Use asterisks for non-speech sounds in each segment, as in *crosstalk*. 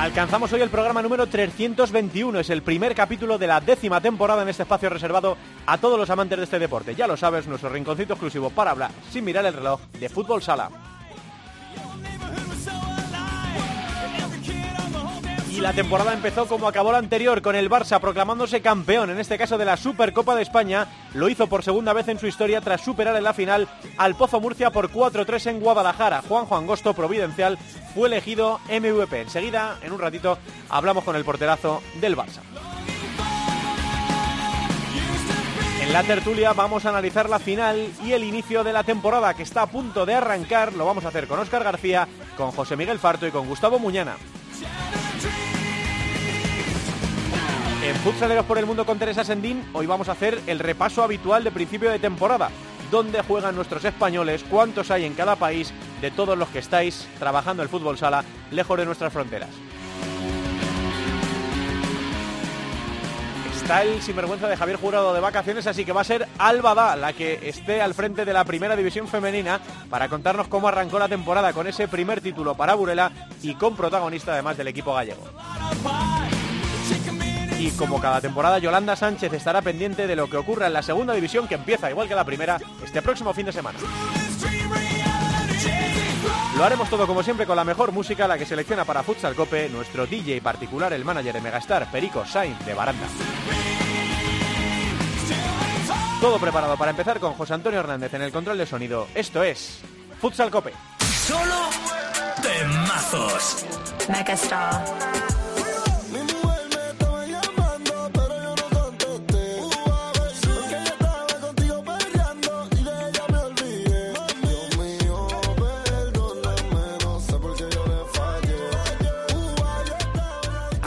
Alcanzamos hoy el programa número 321, es el primer capítulo de la décima temporada en este espacio reservado a todos los amantes de este deporte. Ya lo sabes, nuestro rinconcito exclusivo para hablar, sin mirar el reloj, de fútbol sala. Y la temporada empezó como acabó la anterior, con el Barça proclamándose campeón, en este caso de la Supercopa de España. Lo hizo por segunda vez en su historia tras superar en la final al Pozo Murcia por 4-3 en Guadalajara. Juanjo Angosto, providencial, fue elegido MVP. Enseguida, en un ratito, hablamos con el porterazo del Barça. En la tertulia vamos a analizar la final y el inicio de la temporada que está a punto de arrancar. Lo vamos a hacer con Óscar García, con José Miguel Farto y con Gustavo Muñana. En Futsaleros por el Mundo con Teresa Sendín, hoy vamos a hacer el repaso habitual de principio de temporada. ¿Dónde juegan nuestros españoles? ¿Cuántos hay en cada país de todos los que estáis trabajando el fútbol sala lejos de nuestras fronteras? Está el sinvergüenza de Javier Jurado de vacaciones, así que va a ser Alba la que esté al frente de la primera división femenina para contarnos cómo arrancó la temporada con ese primer título para Burela y con protagonista además del equipo gallego. Y como cada temporada, Yolanda Sánchez estará pendiente de lo que ocurra en la segunda división, que empieza igual que la primera este próximo fin de semana. Lo haremos todo como siempre con la mejor música, la que selecciona para Futsal Cope nuestro DJ particular, el manager de Megastar, Perico Sainz de Baranda. Todo preparado para empezar con José Antonio Hernández en el control de sonido. Esto es Futsal Cope. Solo de mazos. Megastar.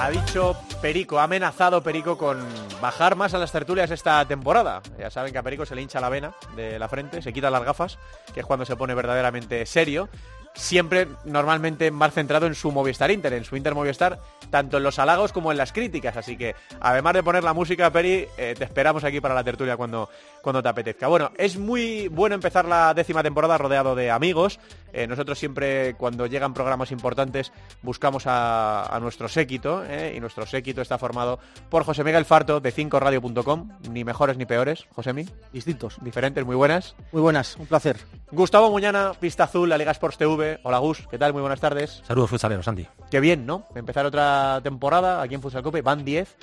Ha dicho Perico, ha amenazado Perico con bajar más a las tertulias esta temporada. Ya saben que a Perico se le hincha la vena de la frente, se quita las gafas, que es cuando se pone verdaderamente serio. Siempre normalmente más centrado en su Movistar Inter, en su Inter Movistar, tanto en los halagos como en las críticas. Así que, además de poner la música, Peri, eh, te esperamos aquí para la tertulia cuando, cuando te apetezca. Bueno, es muy bueno empezar la décima temporada rodeado de amigos. Eh, nosotros siempre, cuando llegan programas importantes, buscamos a, nuestro séquito, eh, y nuestro séquito está formado por José Miguel Farto de 5radio.com, ni mejores ni peores, Josemi. Distintos. Diferentes, muy buenas. Muy buenas, un placer. Gustavo Muñana, Pista Azul, la Liga Sports TV. Hola Gus, ¿qué tal? Muy buenas tardes. Saludos futsaleros, Santi. Qué bien, ¿no? Empezar otra temporada aquí en Futsal Cope, van 10.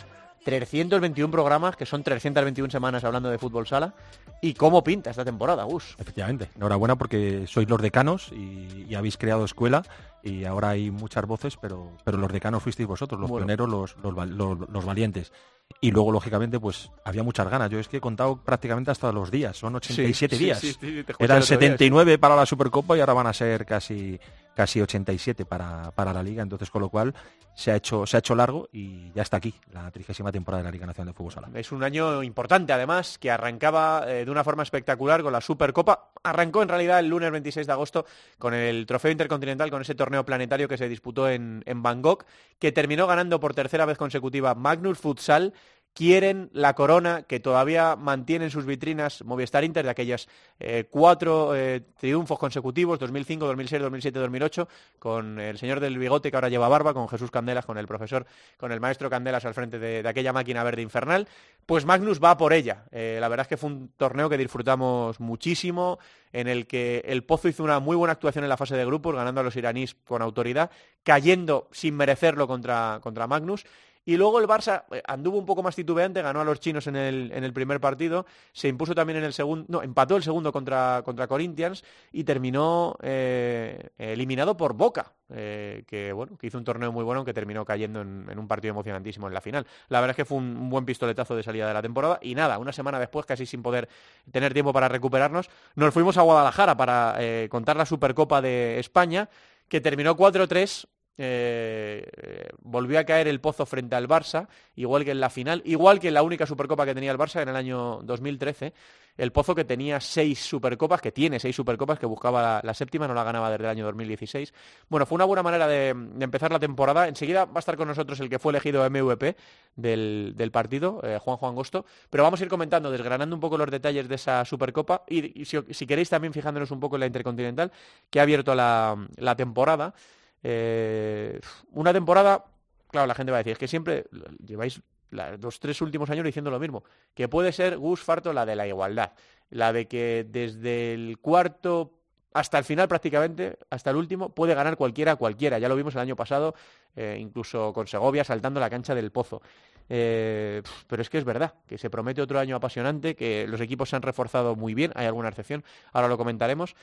321 programas, que son 321 semanas hablando de fútbol sala. ¿Y cómo pinta esta temporada, Gus? Efectivamente. Enhorabuena porque sois los decanos y, habéis creado escuela y ahora hay muchas voces, pero, pero los decanos fuisteis vosotros, los pioneros, los, los, valientes. Y luego, lógicamente, pues había muchas ganas. Yo es que he contado prácticamente hasta los días, son 87 días. Eran 79 para la Supercopa y ahora van a ser casi casi 87 para, para la liga, entonces con lo cual se ha hecho se ha hecho largo y ya está aquí la trigésima temporada de la Liga Nacional de Fútbol Sala. Es un año importante además que arrancaba eh, de una forma espectacular con la Supercopa. Arrancó en realidad el lunes 26 de agosto con el Trofeo Intercontinental, con ese torneo planetario que se disputó en, en Bangkok, que terminó ganando por tercera vez consecutiva Magnus Futsal quieren la corona que todavía mantiene en sus vitrinas Movistar Inter de aquellos eh, cuatro eh, triunfos consecutivos, 2005, 2006, 2007, 2008, con el señor del bigote que ahora lleva barba, con Jesús Candelas, con el profesor, con el maestro Candelas al frente de, aquella máquina verde infernal, pues Magnus va por ella. Eh, la verdad es que fue un torneo que disfrutamos muchísimo, en el que el Pozo hizo una muy buena actuación en la fase de grupos, ganando a los iraníes con autoridad, cayendo sin merecerlo contra, contra Magnus, y luego el Barça eh, anduvo un poco más titubeante, ganó a los chinos en el, en el primer partido, se impuso también en el segundo, no, empató el segundo contra, contra Corinthians y terminó eh, eliminado por Boca, eh, que bueno, que hizo un torneo muy bueno, aunque terminó cayendo en, un partido emocionantísimo en la final. La verdad es que fue un, buen pistoletazo de salida de la temporada y nada, una semana después, casi sin poder tener tiempo para recuperarnos, nos fuimos a Guadalajara para contar la Supercopa de España, que terminó 4-3 eh, volvió a caer el pozo frente al Barça, igual que en la final, igual que en la única Supercopa que tenía el Barça en el año 2013. El Pozo que tenía seis Supercopas, que tiene seis Supercopas, que buscaba la, séptima, no la ganaba desde el año 2016. Bueno, fue una buena manera de, empezar la temporada. Enseguida va a estar con nosotros el que fue elegido MVP del, partido, eh, Juan Juan Gosto. Pero vamos a ir comentando, desgranando un poco los detalles de esa Supercopa y, si, queréis también fijándonos un poco en la Intercontinental, que ha abierto la temporada. Eh, una temporada, claro, la gente va a decir, es que siempre lleváis los tres últimos años diciendo lo mismo, que puede ser Gus Farto la de la igualdad, la de que desde el cuarto hasta el final prácticamente, hasta el último, puede ganar cualquiera cualquiera. Ya lo vimos el año pasado, eh, incluso con Segovia saltando la cancha del pozo. Eh, pero es que es verdad, que se promete otro año apasionante, que los equipos se han reforzado muy bien, hay alguna excepción, ahora lo comentaremos,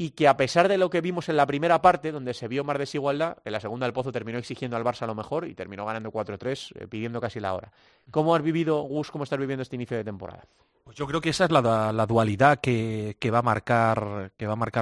y que a pesar de lo que vimos en la primera parte, donde se vio más desigualdad, en la segunda el Pozo terminó exigiendo al Barça lo mejor y terminó ganando 4-3, eh, pidiendo casi la hora. ¿Cómo has vivido, Gus, cómo estás viviendo este inicio de temporada? Pues yo creo que esa es la, dualidad que, va a marcar,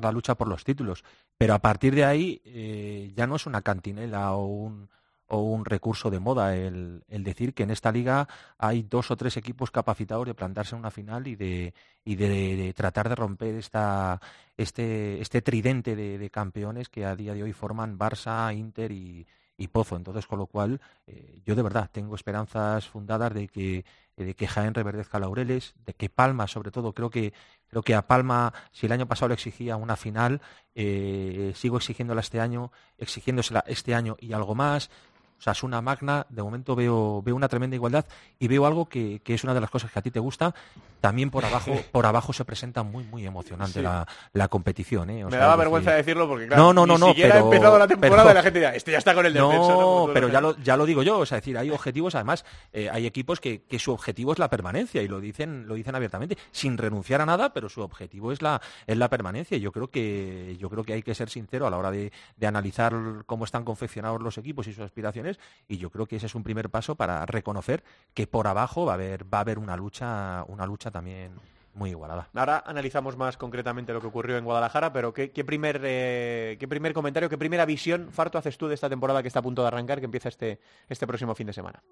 la lucha por los títulos. Pero a partir de ahí eh, ya no es una cantinela o un, o un recurso de moda el, decir que en esta liga hay dos o tres equipos capacitados de plantarse en una final y de, y de, tratar de romper esta, este, este tridente de, campeones que a día de hoy forman Barça, Inter y, Pozo. Entonces, con lo cual, eh, yo de verdad tengo esperanzas fundadas de que, de que Jaén reverdezca laureles, de que Palma, sobre todo, creo que Creo que a Palma, si el año pasado le exigía una final, eh, sigo exigiéndola este año, exigiéndosela este año y algo más. O sea, es una magna, de momento veo, veo una tremenda igualdad y veo algo que, es una de las cosas que a ti te gusta. También por abajo, *laughs* por abajo se presenta muy, muy emocionante la, competición. ¿eh? Me daba vergüenza decirlo porque, claro, no, no, no, ni siquiera ha empezado la temporada y la gente dirá, este ya está con el descenso. No, pero ya lo, ya lo digo yo. O sea, decir, hay objetivos, además, eh, hay equipos que, su objetivo es la permanencia y lo dicen, lo dicen abiertamente, sin renunciar a nada, pero su objetivo es la, es la permanencia. Yo creo que, yo creo que hay que ser sincero a la hora de analizar cómo están confeccionados los equipos y sus aspiraciones y yo creo que ese es un primer paso para reconocer que por abajo va a haber, va a haber una lucha, una lucha también muy igualada. Ahora analizamos más concretamente lo que ocurrió en Guadalajara, pero ¿qué, primer, eh, qué primer comentario, qué primera visión, Farto, haces tú de esta temporada que está a punto de arrancar, que empieza este, este próximo fin de semana?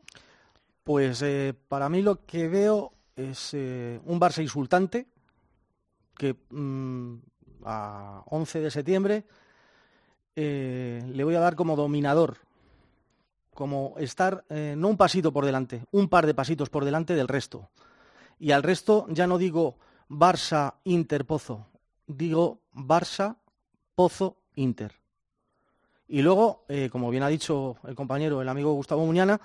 Pues eh, para mí lo que veo es eh, un Barça insultante que mm, a 11 de septiembre le voy a dar como dominador como estar eh, no un pasito por delante, un par de pasitos por delante del resto. Y al resto ya no digo Barça, Inter, Pozo, digo Barça, Pozo, Inter. Y luego, eh, como bien ha dicho el compañero, el amigo Gustavo Muñana,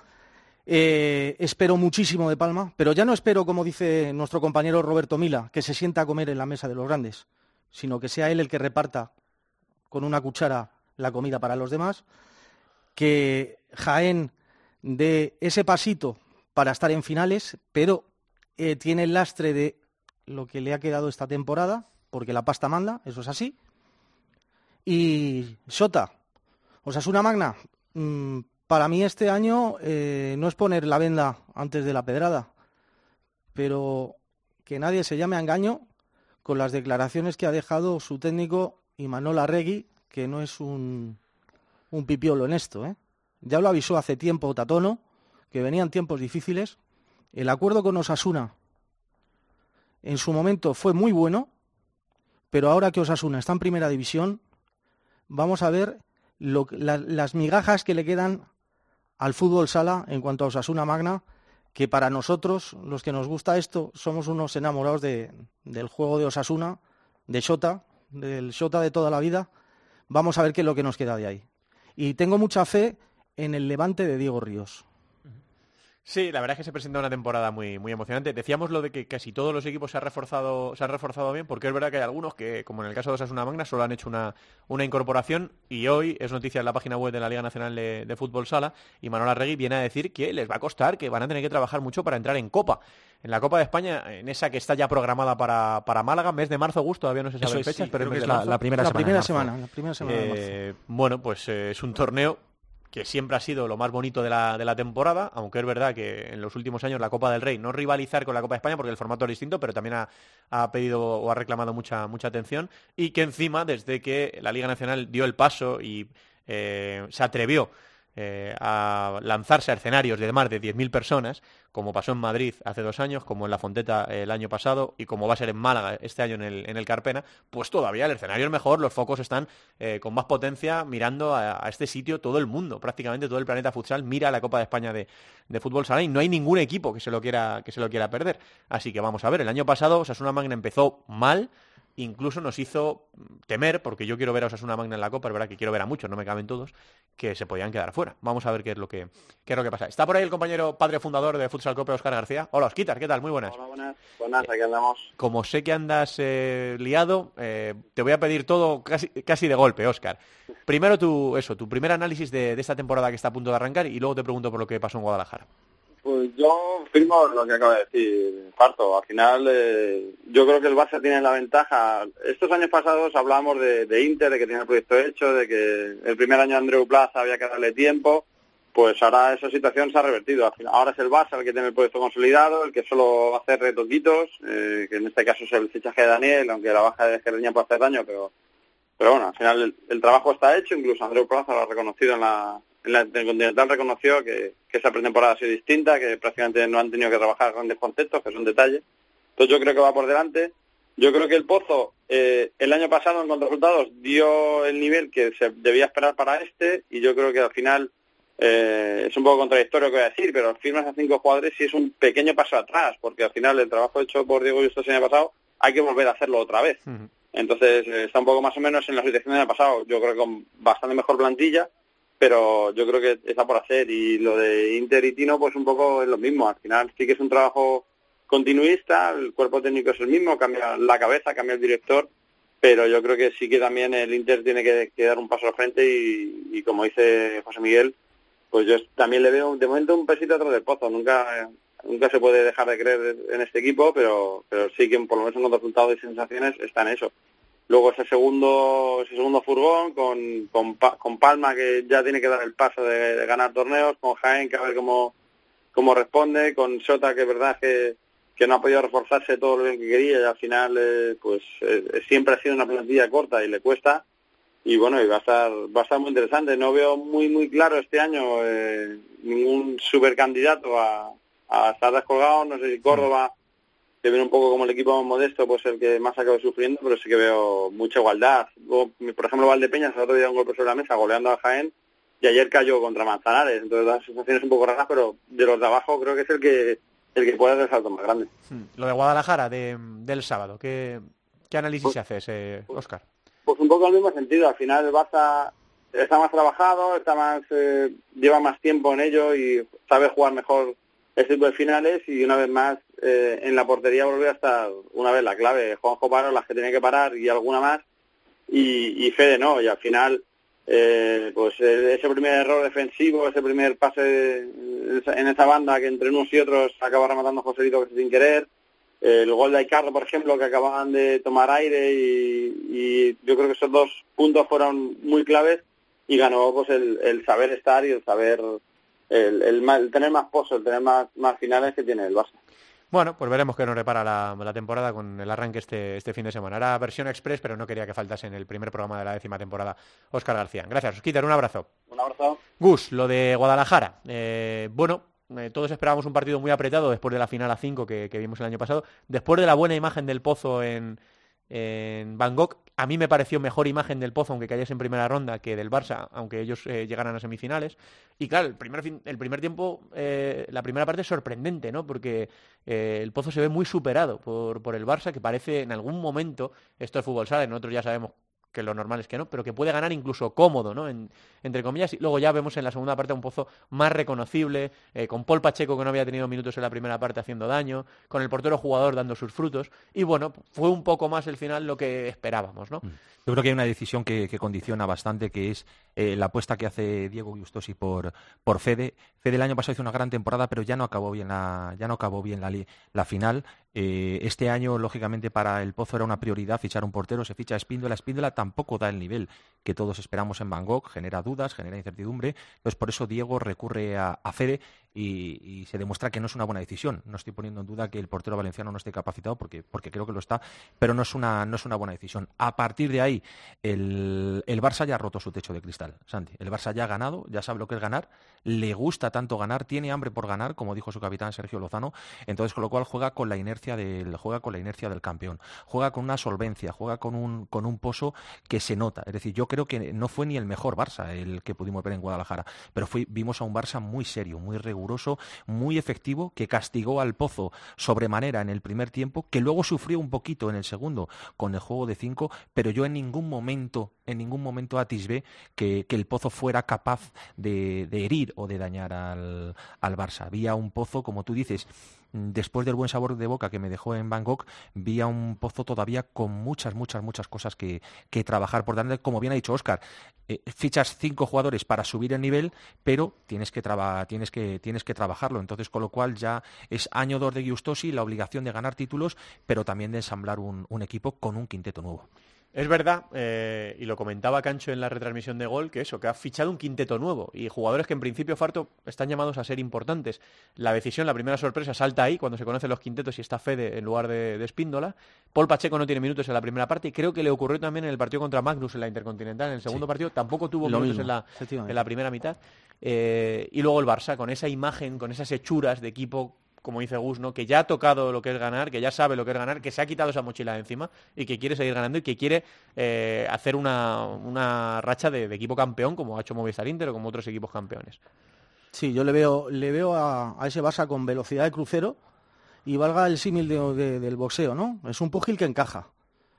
eh, espero muchísimo de Palma, pero ya no espero, como dice nuestro compañero Roberto Mila, que se sienta a comer en la mesa de los grandes, sino que sea él el que reparta con una cuchara la comida para los demás que Jaén dé ese pasito para estar en finales, pero eh, tiene el lastre de lo que le ha quedado esta temporada, porque la pasta manda, eso es así. Y Sota, una Magna, mm, para mí este año eh, no es poner la venda antes de la pedrada, pero que nadie se llame a engaño con las declaraciones que ha dejado su técnico Imanol Arregui, que no es un un pipiolo en esto. ¿eh? Ya lo avisó hace tiempo Tatono, que venían tiempos difíciles. El acuerdo con Osasuna en su momento fue muy bueno, pero ahora que Osasuna está en primera división, vamos a ver las migajas que le quedan al fútbol sala en cuanto a Osasuna Magna, que para nosotros, los que nos gusta esto, somos unos enamorados de, del juego de Osasuna, de Shota, del Shota de toda la vida. Vamos a ver qué es lo que nos queda de ahí. Y tengo mucha fe en el levante de Diego Ríos. Sí, la verdad es que se presenta una temporada muy, muy emocionante. Decíamos lo de que casi todos los equipos se han reforzado, se han reforzado bien, porque es verdad que hay algunos que, como en el caso de Osasuna Magna, solo han hecho una, una incorporación y hoy es noticia en la página web de la Liga Nacional de, Fútbol Sala y Manuel Arregui viene a decir que les va a costar, que van a tener que trabajar mucho para entrar en Copa. En la Copa de España, en esa que está ya programada para, para Málaga, mes de marzo, agosto, todavía no se sabe fechas, pero es la, primera semana. La primera semana, eh, Bueno, pues eh, es un torneo que siempre ha sido lo más bonito de la, de la, temporada, aunque es verdad que en los últimos años la Copa del Rey no rivalizar con la Copa de España porque el formato es distinto, pero también ha, pedido o ha reclamado mucha, mucha atención y que encima, desde que la Liga Nacional dio el paso y se atrevió eh, a lanzarse a escenarios de más de 10.000 personas, como pasó en Madrid hace dos años, como en La Fonteta el año pasado y como va a ser en Málaga este año en el, Carpena, pues todavía el escenario es mejor, los focos están eh, con más potencia mirando a, este sitio todo el mundo, prácticamente todo el planeta futsal mira la Copa de España de, fútbol sala y no hay ningún equipo que se lo quiera que se lo quiera perder. Así que vamos a ver, el año pasado Osasuna Magna empezó mal, incluso nos hizo temer, porque yo quiero ver a Osasuna Magna en la Copa, es verdad que quiero ver a muchos, no me caben todos, que se podían quedar fuera. Vamos a ver qué es lo que, qué es lo que pasa. Está por ahí el compañero padre fundador de Futsal Copa, Oscar García. Hola, Osquitar, ¿qué tal? Muy buenas. Hola, buenas. Buenas, aquí andamos. Como sé que andas eh, liado, eh, te voy a pedir todo casi, casi de golpe, Oscar. Primero tu, eso, tu primer análisis de esta temporada que está a punto de arrancar y luego te pregunto por lo que pasó en Guadalajara. Pues yo firmo lo que acaba de decir, Parto. Al final, eh, yo creo que el Barça tiene la ventaja. Estos años pasados hablábamos de, Inter, de que tiene el proyecto hecho, de que el primer año Andreu Plaza había que darle tiempo. Pues ahora esa situación se ha revertido. Al final, ahora es el Barça el que tiene el proyecto consolidado, el que solo hace retoquitos, eh, que en este caso es el fichaje de Daniel, aunque la baja de Gereña puede hacer daño, pero, pero bueno, al final el, trabajo está hecho. Incluso Andreu Plaza lo ha reconocido en la, en la Continental reconoció que, esa pretemporada ha sido distinta, que prácticamente no han tenido que trabajar grandes conceptos, que son detalles. Entonces yo creo que va por delante. Yo creo que el Pozo eh, el año pasado en cuanto a resultados dio el nivel que se debía esperar para este y yo creo que al final eh, es un poco contradictorio lo que voy a decir, pero firmas a cinco jugadores sí es un pequeño paso atrás, porque al final el trabajo hecho por Diego Justo el año pasado hay que volver a hacerlo otra vez. Entonces eh, está un poco más o menos en la situación del año pasado, yo creo que con bastante mejor plantilla pero yo creo que está por hacer. Y lo de Inter y Tino pues un poco es lo mismo, al final sí que es un trabajo continuista, el cuerpo técnico es el mismo, cambia la cabeza, cambia el director, pero yo creo que sí que también el Inter tiene que, dar un paso al frente. Y, como dice José Miguel, pues yo también le veo de momento un pesito atrás del pozo, nunca nunca se puede dejar de creer en este equipo, pero pero sí que por lo menos en los resultados y sensaciones está en eso. Luego ese segundo, ese segundo furgón con, con, Palma que ya tiene que dar el paso de, ganar torneos, con Jaén que a ver cómo, cómo responde, con Sota que es verdad que, que no ha podido reforzarse todo lo bien que quería y al final eh, pues eh, siempre ha sido una plantilla corta y le cuesta. Y bueno y va a estar va a estar muy interesante. No veo muy muy claro este año eh, ningún supercandidato a, a estar descolgado. No sé si Córdoba que viene un poco como el equipo más modesto, pues el que más acaba sufriendo, pero sí que veo mucha igualdad. por ejemplo, Valdepeñas el otro día un golpe sobre la mesa goleando a Jaén y ayer cayó contra Manzanares, entonces las sensaciones un poco raras, pero de los de abajo creo que es el que el que puede dar el salto más grande. Hmm. Lo de Guadalajara de, del sábado, ¿qué, qué análisis pues, haces, eh, Oscar? Pues un poco al mismo sentido, al final el Barça está más trabajado, está más eh, lleva más tiempo en ello y sabe jugar mejor este tipo de finales y una vez más eh, en la portería volvió a estar una vez la clave. Juanjo paró las que tenía que parar y alguna más y, y Fede no. Y al final, eh, pues eh, ese primer error defensivo, ese primer pase en esa banda que entre unos y otros acaba rematando Joselito sin querer. El gol de Aicardo, por ejemplo, que acababan de tomar aire y, yo creo que esos dos puntos fueron muy claves y ganó pues el, el saber estar y el saber el, el, tener más pozos, el tener más, más finales que tiene el Barça. Bueno, pues veremos qué nos repara la, temporada con el arranque este, este fin de semana. Era versión express, pero no quería que faltase en el primer programa de la décima temporada Óscar García. Gracias, Osquiter, un abrazo. Un abrazo. Gus, lo de Guadalajara. Eh, bueno, eh, todos esperábamos un partido muy apretado después de la final a 5 que, vimos el año pasado. Después de la buena imagen del Pozo en, en Bangkok. A mí me pareció mejor imagen del Pozo, aunque cayese en primera ronda, que del Barça, aunque ellos eh, llegaran a semifinales. Y claro, el primer, tiempo, eh, la primera parte es sorprendente, ¿no? Porque eh, el Pozo se ve muy superado por, por el Barça, que parece en algún momento, esto es fútbol sala, nosotros ya sabemos que lo normal es que no, pero que puede ganar incluso cómodo, ¿no? entre comillas. Y luego ya vemos en la segunda parte un pozo más reconocible, eh, con Paul Pacheco que no había tenido minutos en la primera parte haciendo daño, con el portero jugador dando sus frutos. Y bueno, fue un poco más el final lo que esperábamos, ¿no? Mm. Yo creo que hay una decisión que, condiciona bastante, que es eh, la apuesta que hace Diego Gustosi por, por Fede. Fede el año pasado hizo una gran temporada, pero ya no acabó bien la, ya no acabó bien la, final. Eh, este año, lógicamente, para el Pozo era una prioridad fichar un portero, se ficha a Espíndola. Espíndola tampoco da el nivel que todos esperamos en Bangkok, genera dudas, genera incertidumbre. Entonces, por eso Diego recurre a, Fede y, se demuestra que no es una buena decisión. No estoy poniendo en duda que el portero valenciano no esté capacitado porque, porque creo que lo está, pero no es una, no es una buena decisión. A partir de ahí, el, el Barça ya ha roto su techo de cristal, Santi. El Barça ya ha ganado, ya sabe lo que es ganar, le gusta tanto ganar, tiene hambre por ganar, como dijo su capitán Sergio Lozano, entonces con lo cual juega con la inercia del, juega con la inercia del campeón, juega con una solvencia, juega con un, con un pozo que se nota. Es decir, yo creo que no fue ni el mejor Barça el que pudimos ver en Guadalajara, pero vimos a un Barça muy serio, muy muy efectivo, que castigó al Pozo sobremanera en el primer tiempo, que luego sufrió un poquito en el segundo con el juego de cinco, pero yo en ningún momento, en ningún momento atisbé que, el Pozo fuera capaz de, herir o de dañar al, al Barça. Había un Pozo, como tú dices, después del buen sabor de boca que me dejó en Bangkok, vi a un pozo todavía con muchas, muchas, muchas cosas que, trabajar por delante. Como bien ha dicho Oscar, eh, fichas cinco jugadores para subir el nivel, pero tienes que, tienes, que, tienes que trabajarlo. Entonces, con lo cual ya es año dos de Giustosi, la obligación de ganar títulos, pero también de ensamblar un equipo con un quinteto nuevo. Es verdad, eh, y lo comentaba Cancho en la retransmisión de gol, que eso, que ha fichado un quinteto nuevo y jugadores que en principio, Farto, están llamados a ser importantes. La decisión, la primera sorpresa, salta ahí cuando se conocen los quintetos y está Fede en lugar de, Espíndola. Paul Pacheco no tiene minutos en la primera parte y creo que le ocurrió también en el partido contra Magnus en la Intercontinental. En el segundo partido tampoco tuvo minutos en la, en la, primera mitad. Eh, y luego el Barça, con esa imagen, con esas hechuras de equipo como dice Gus, ¿no? que ya ha tocado lo que es ganar, que ya sabe lo que es ganar, que se ha quitado esa mochila de encima y que quiere seguir ganando y que quiere eh, hacer una, racha de, equipo campeón como ha hecho Movistar Inter o como otros equipos campeones. Sí, yo le veo, le veo a, ese Barça con velocidad de crucero y valga el símil del boxeo, ¿no? Es un pugil que encaja,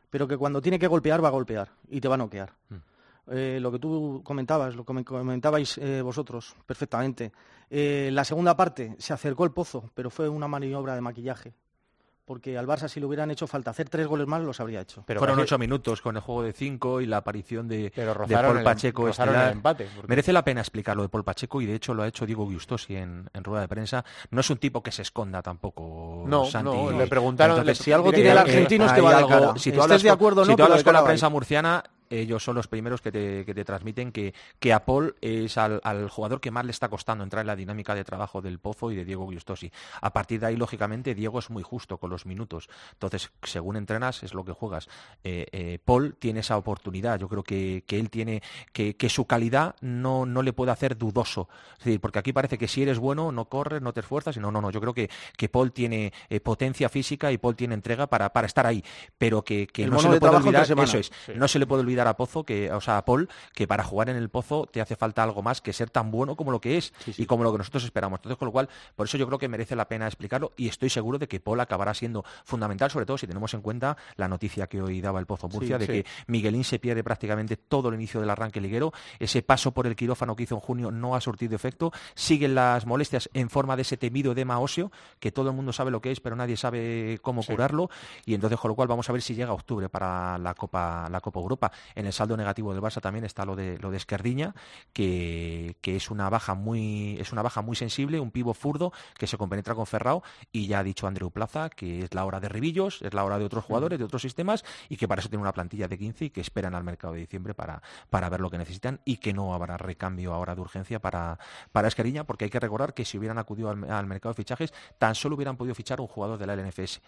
pero que cuando tiene que golpear va a golpear y te va a noquear. Mm. Eh, lo que tú comentabas, lo que comentabais eh, vosotros perfectamente. Eh, la segunda parte se acercó el pozo, pero fue una maniobra de maquillaje porque al Barça si le hubieran hecho falta hacer tres goles más los habría hecho. Pero Fueron ocho minutos con el juego de cinco y la aparición de, Paul Pacheco. empate, Merece la pena explicar lo de Paul Pacheco y de hecho lo ha hecho Diego Gustosi en, rueda de prensa. No es un tipo que se esconda tampoco. No, no le preguntaron si algo tiene el argentino es que va de cara. Si tú hablas, de acuerdo, si tú hablas con la prensa murciana, ellos son los primeros que te, que te transmiten que, que, a Paul es al, jugador que más le está costando entrar en la dinámica de trabajo del Pozo y de Diego Giustosi. A partir de ahí, lógicamente, Diego es muy justo con los minutos. Entonces, según entrenas, es lo que juegas. Eh, eh, Paul tiene esa oportunidad. Yo creo que, que él tiene que, que, su calidad no, no le puede hacer dudoso. Es decir, porque aquí parece que si eres bueno, no corres, no te esfuerzas. No, no, no. Yo creo que, que Paul tiene eh, potencia física y Paul tiene entrega para, para estar ahí. Pero que, no se le puede olvidar, eso es, no se le puede olvidar a Pozo, que, o sea, a Paul, que para jugar en el Pozo te hace falta algo más que ser tan bueno como lo que es y como lo que nosotros esperamos. Entonces, con lo cual, por eso yo creo que merece la pena explicarlo y estoy seguro de que Paul acabará siendo fundamental, sobre todo si tenemos en cuenta la noticia que hoy daba el Pozo Murcia de que Miguelín se pierde prácticamente todo el inicio del arranque liguero. Ese paso por el quirófano que hizo en junio no ha surtido efecto. Siguen las molestias en forma de ese temido edema óseo, que todo el mundo sabe lo que es, pero nadie sabe cómo curarlo. Y entonces, con lo cual, vamos a ver si llega octubre para la Copa, la Copa Europa. En el saldo negativo del Barça también está lo de lo de Esquerdiña, que, es una baja muy es una baja muy sensible, un pivo furdo que se compenetra con Ferrao y ya ha dicho Andreu Plaza que es la hora de Ribillos, es la hora de otros jugadores, de otros sistemas y que para eso tiene una plantilla de 15 y que esperan al mercado de diciembre para, para ver lo que necesitan y que no habrá recambio ahora de urgencia para, para Esquerdiña porque hay que recordar que si hubieran acudido al, mercado de fichajes tan solo hubieran podido fichar un jugador de la LNFS.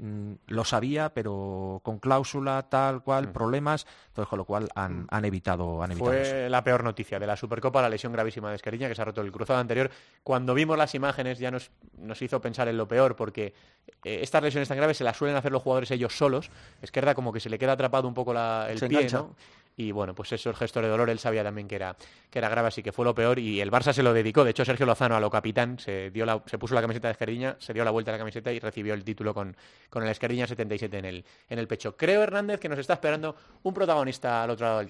Mm, lo sabía, pero con cláusula, tal cual, problemas, entonces con lo cual han, han evitado, han evitado Fue la peor noticia de la Supercopa, la lesión gravísima de Esqueriña, que se ha roto el cruzado anterior. Cuando vimos las imágenes ya nos, nos hizo pensar en lo peor, porque eh, estas lesiones tan graves se las suelen hacer los jugadores ellos solos. Esquerda como que se le queda atrapado un poco el pie, ¿no? Y bueno, pues eso, el gesto de dolor, él sabía también que era, que era grave, así que fue lo peor y el Barça se lo dedicó. De hecho, Sergio Lozano a lo capitán se, dio se puso la camiseta de Esquerdiña, se dio la vuelta a la camiseta y recibió el título con, con el Esquerdiña 77 en el, en el pecho. Creo, Hernández, que nos está esperando un protagonista al otro lado del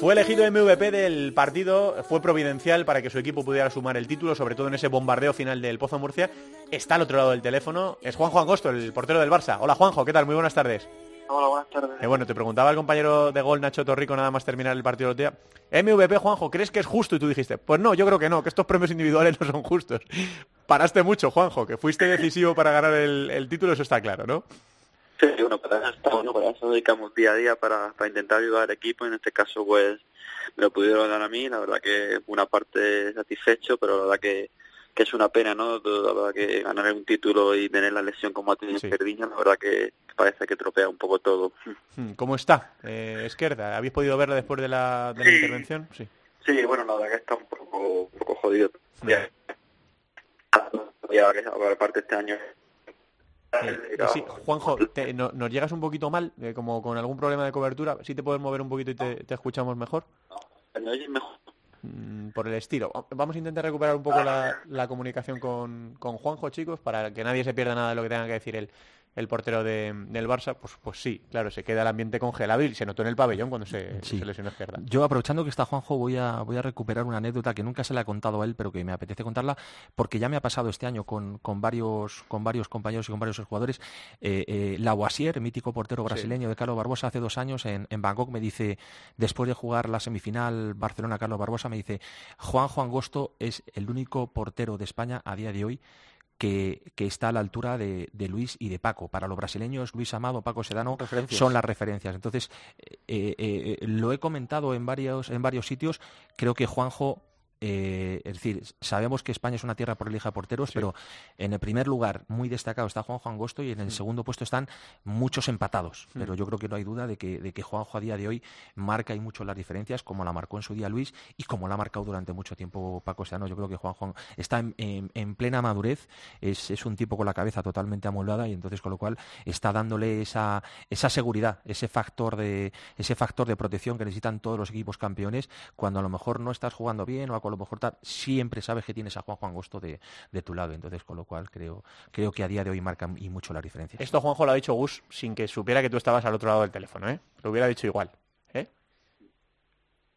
Fue elegido MVP del partido, fue providencial para que su equipo pudiera sumar el título, sobre todo en ese bombardeo final del Pozo Murcia. Está al otro lado del teléfono, es Juanjo Angosto, el portero del Barça. Hola Juanjo, ¿qué tal? Muy buenas tardes. Hola, buenas tardes. Eh, bueno, te preguntaba el compañero de gol Nacho Torrico nada más terminar el partido del día. MVP, Juanjo, ¿crees que es justo? Y tú dijiste, pues no, yo creo que no, que estos premios individuales no son justos. Paraste mucho, Juanjo, que fuiste decisivo para ganar el, el título, eso está claro, ¿no? Sí, bueno, para eso estamos, ¿no? para eso dedicamos día a día para, para intentar ayudar al equipo. En este caso, pues me lo pudieron dar a mí. La verdad que una parte satisfecho, pero la verdad que, que es una pena, ¿no? La verdad que ganar un título y tener la lesión como ha tenido Sí. La verdad que parece que tropea un poco todo. Hmm, ¿Cómo está, eh, Esquerda? ¿Habéis podido verla después de la, de la Sí. intervención? Sí. Sí, bueno, la verdad que está un poco, un poco jodido. Hmm. Ya, aparte este año. *laughs* Eh, sí, Juanjo, *laughs* te- no- nos llegas un poquito mal, eh, como con algún problema de cobertura. Si te puedes mover un poquito y te, te escuchamos mejor. ¿Me oyes mejor? Mm, por el estilo. Vamos a intentar recuperar un poco la, la comunicación con, con Juanjo, chicos, para que nadie se pierda nada de lo que tenga que decir el, el portero de- del Barça. Pues, pues sí, claro, se queda el ambiente congelado y se notó en el pabellón cuando se, Sí. se lesionó Izquierda. Yo aprovechando que está Juanjo voy a, voy a recuperar una anécdota que nunca se la he contado a él, pero que me apetece contarla, porque ya me ha pasado este año con, con varios, con varios compañeros y con varios jugadores. Eh, eh, Lavoisier, mítico portero brasileño de Carlos Barbosa, hace dos años en, en Bangkok me dice, después de jugar la semifinal Barcelona-Carlos Barbosa, me dice, Juanjo Angosto es el único portero de España a día de hoy que, que está a la altura de, de Luis y de Paco. Para los brasileños, Luis Amado, Paco Sedano Referencias. son las referencias. Entonces, eh, eh, eh, lo he comentado en varios, en varios sitios. Creo que Juanjo, eh, es decir, sabemos que España es una tierra por elija porteros, pero en el primer lugar, muy destacado, está Juanjo Angosto y en el segundo puesto están muchos empatados. Pero yo creo que no hay duda de que, de que Juanjo a día de hoy marca y mucho las diferencias, como la marcó en su día Luis y como la ha marcado durante mucho tiempo Paco Sedano. Yo creo que Juanjo está en, en- en plena madurez, es, es un tipo con la cabeza totalmente amoldada y entonces con lo cual está dándole esa, esa seguridad, ese factor de ese factor de protección que necesitan todos los equipos campeones cuando a lo mejor no estás jugando bien o a lo mejor tal, siempre sabes que tienes a Juanjo Angosto de, de tu lado. Entonces con lo cual creo, creo que a día de hoy marca y mucho la diferencia. Esto Juanjo lo ha dicho Gus sin que supiera que tú estabas al otro lado del teléfono, ¿eh? Lo hubiera dicho igual, ¿eh?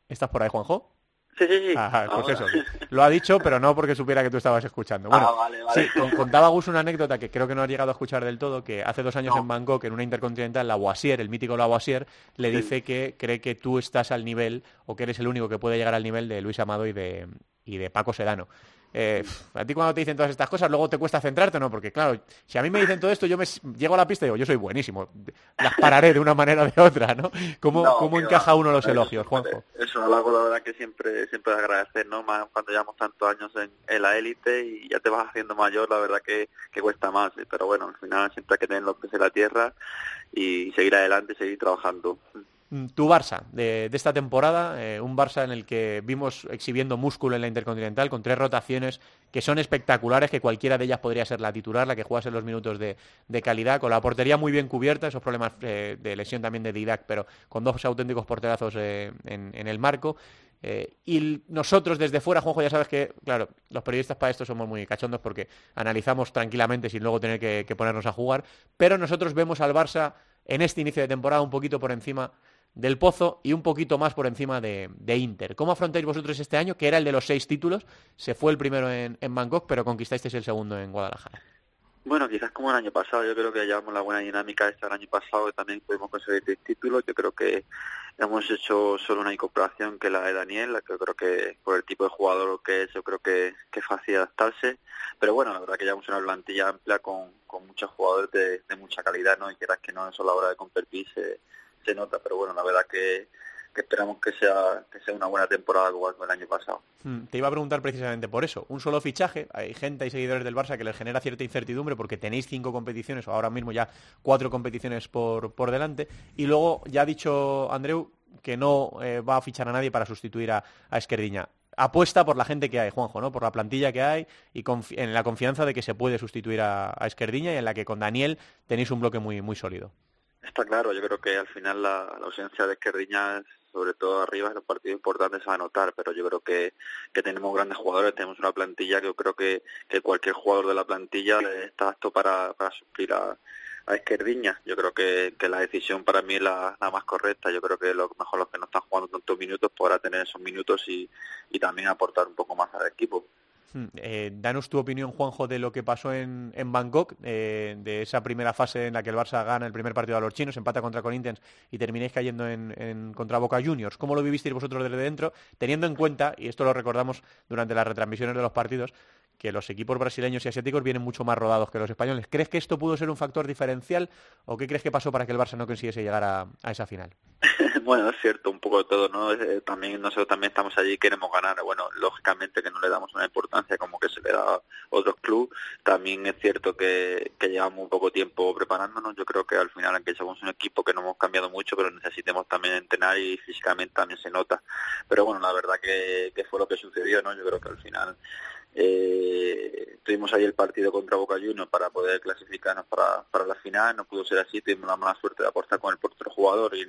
¿Estás por ahí, Juanjo? Sí, sí, sí. Ajá, pues Ahora. eso. Lo ha dicho, pero no porque supiera que tú estabas escuchando. Bueno, Ah, vale, vale. sí, con- contaba Gus una anécdota que creo que no ha llegado a escuchar del todo, que hace dos años No. en Bangkok, en una intercontinental, Lavoisier, el mítico Lavoisier, le Sí. dice que cree que tú estás al nivel, o que eres el único que puede llegar al nivel de Luis Amado y de, y de Paco Sedano. Eh, a ti cuando te dicen todas estas cosas, luego te cuesta centrarte, ¿no? Porque claro, si a mí me dicen todo esto, yo me llego a la pista y digo, yo soy buenísimo. Las pararé de una manera o de otra, ¿no? ¿Cómo, No, cómo que encaja va. uno los elogios, Juanjo? Eso lo hago, la verdad que siempre siempre agradecer, ¿no? Más cuando llevamos tantos años en, en la élite y ya te vas haciendo mayor, la verdad que, que cuesta más. ¿eh? Pero bueno, al final siempre hay que tener los pies en la tierra y seguir adelante y seguir trabajando. Mm, Tu Barça de, esta temporada, eh, un Barça en el que vimos exhibiendo músculo en la Intercontinental con tres rotaciones que son espectaculares, que cualquiera de ellas podría ser la titular, la que juegas en los minutos de, de calidad, con la portería muy bien cubierta, esos problemas eh, de lesión también de Didac, pero con dos auténticos porterazos eh, en, el marco. Y nosotros desde fuera, Juanjo, ya sabes que, claro, los periodistas para esto somos muy cachondos porque analizamos tranquilamente sin luego tener que, que ponernos a jugar, pero nosotros vemos al Barça en este inicio de temporada un poquito por encima del Pozo y un poquito más por encima de, de Inter. ¿Cómo afrontáis vosotros este año, que era el de los seis títulos? Se fue el primero en, en Bangkok, pero conquistasteis el segundo en Guadalajara. Bueno, quizás como el año pasado, yo creo que llevamos la buena dinámica el año pasado y también pudimos conseguir tres títulos. Yo creo que hemos hecho solo una incorporación que la de Daniel, que yo creo que por el tipo de jugador que es, yo creo que, que es fácil adaptarse. Pero bueno, la verdad que llevamos una plantilla amplia con, con muchos jugadores de, de mucha calidad, ¿no? Y quieras que no, eso a la hora de competir se, se nota. Pero bueno, la verdad que, esperamos que sea, que sea una buena temporada igual que el año pasado. Mm, Te iba a preguntar precisamente por eso. Un solo fichaje, hay gente y seguidores del Barça que les genera cierta incertidumbre porque tenéis cinco competiciones, o ahora mismo ya cuatro competiciones por, por delante, y luego ya ha dicho Andreu que no eh, va a fichar a nadie para sustituir a, a Esquerdiña. Apuesta por la gente que hay, Juanjo, ¿no? Por la plantilla que hay y en la confianza de que se puede sustituir a, a Esquerdiña y en la que con Daniel tenéis un bloque muy, muy sólido. Está claro, yo creo que al final la, la ausencia de Esquerdiña, sobre todo arriba en los partidos importantes, a notar, pero yo creo que, que tenemos grandes jugadores, tenemos una plantilla que yo creo que, que cualquier jugador de la plantilla está apto para, para suplir a, a Esquerdiña. Yo creo que, que la decisión para mí es la, más correcta. Yo creo que lo mejor los que no están jugando tantos minutos podrá tener esos minutos y, y también aportar un poco más al equipo. Hmm, eh, danos tu opinión, Juanjo, de lo que pasó en, Bangkok, eh, de esa primera fase en la que el Barça gana el primer partido a los chinos, empata contra Corinthians y terminéis cayendo en, contra Boca Juniors. ¿Cómo lo vivisteis vosotros desde dentro? Teniendo en cuenta, y esto lo recordamos durante las retransmisiones de los partidos, que los equipos brasileños y asiáticos vienen mucho más rodados que los españoles. ¿Crees que esto pudo ser un factor diferencial o qué crees que pasó para que el Barça no consiguiese llegar a, esa final? *laughs* bueno, es cierto, un poco de todo, ¿no? Eh, también nosotros también estamos allí y queremos ganar. Bueno, lógicamente que no le damos una importancia como que se le da a otros clubes. También es cierto que, llevamos un poco tiempo preparándonos. Yo creo que al final, aunque somos un equipo que no hemos cambiado mucho, pero necesitemos también entrenar y físicamente también se nota. Pero bueno, la verdad que, que fue lo que sucedió, ¿no? Yo creo que al final eh, tuvimos ahí el partido contra Boca Juniors para poder clasificarnos para, para la final, no pudo ser así, tuvimos la mala suerte de apostar con el portero jugador y,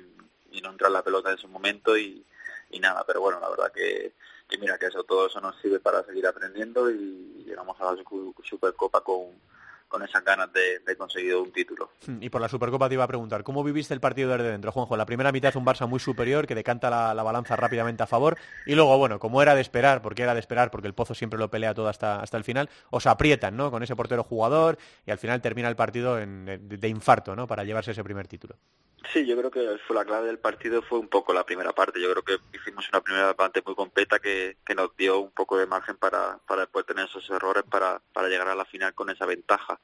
no entrar la pelota en ese momento y, nada, pero bueno, la verdad que, que mira que eso todo eso nos sirve para seguir aprendiendo y llegamos a la Supercopa con con esas ganas de, conseguir un título. Hmm, y por la Supercopa te iba a preguntar, ¿cómo viviste el partido desde dentro, Juanjo? La primera mitad es un Barça muy superior, que decanta la, balanza rápidamente a favor, y luego, bueno, como era de esperar, porque era de esperar, porque el Pozo siempre lo pelea todo hasta, hasta el final, os aprietan, ¿no? Con ese portero jugador, y al final termina el partido de, infarto, ¿no? Para llevarse ese primer título. Sí, yo creo que fue la clave del partido fue un poco la primera parte. Yo creo que hicimos una primera parte muy completa que, que nos dio un poco de margen para, para después tener esos errores para, para llegar a la final con esa ventaja.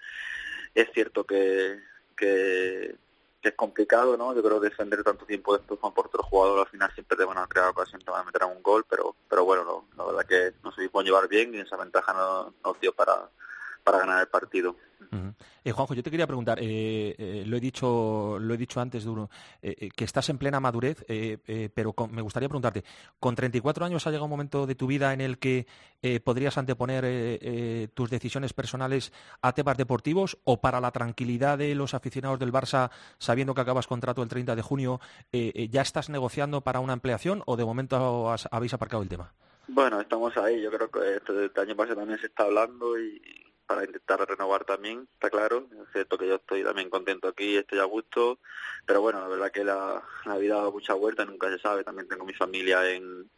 Es cierto que, que, es complicado, ¿no? Yo creo que defender tanto tiempo después con por otro jugador al final siempre te van a crear ocasión, te van a meter a un gol, pero pero bueno, la verdad que nos supimos llevar bien y esa ventaja nos dio para, para ganar el partido. Eh, Juanjo, yo te quería preguntar, eh, eh, lo he dicho, lo he dicho antes, Duro, que estás en plena madurez, pero me gustaría preguntarte, ¿con 34 años ha llegado un momento de tu vida en el que podrías anteponer tus decisiones personales a temas deportivos o para la tranquilidad de los aficionados del Barça, sabiendo que acabas contrato el 30 de junio, ya estás negociando para una ampliación o de momento habéis aparcado el tema? Bueno, estamos ahí. Yo creo que este, año pasado también se está hablando y, para intentar renovar también, está claro. Es cierto que yo estoy también contento aquí, estoy a gusto, pero bueno, la verdad que la, la vida ha dado mucha vuelta, nunca se sabe. También tengo mi familia en,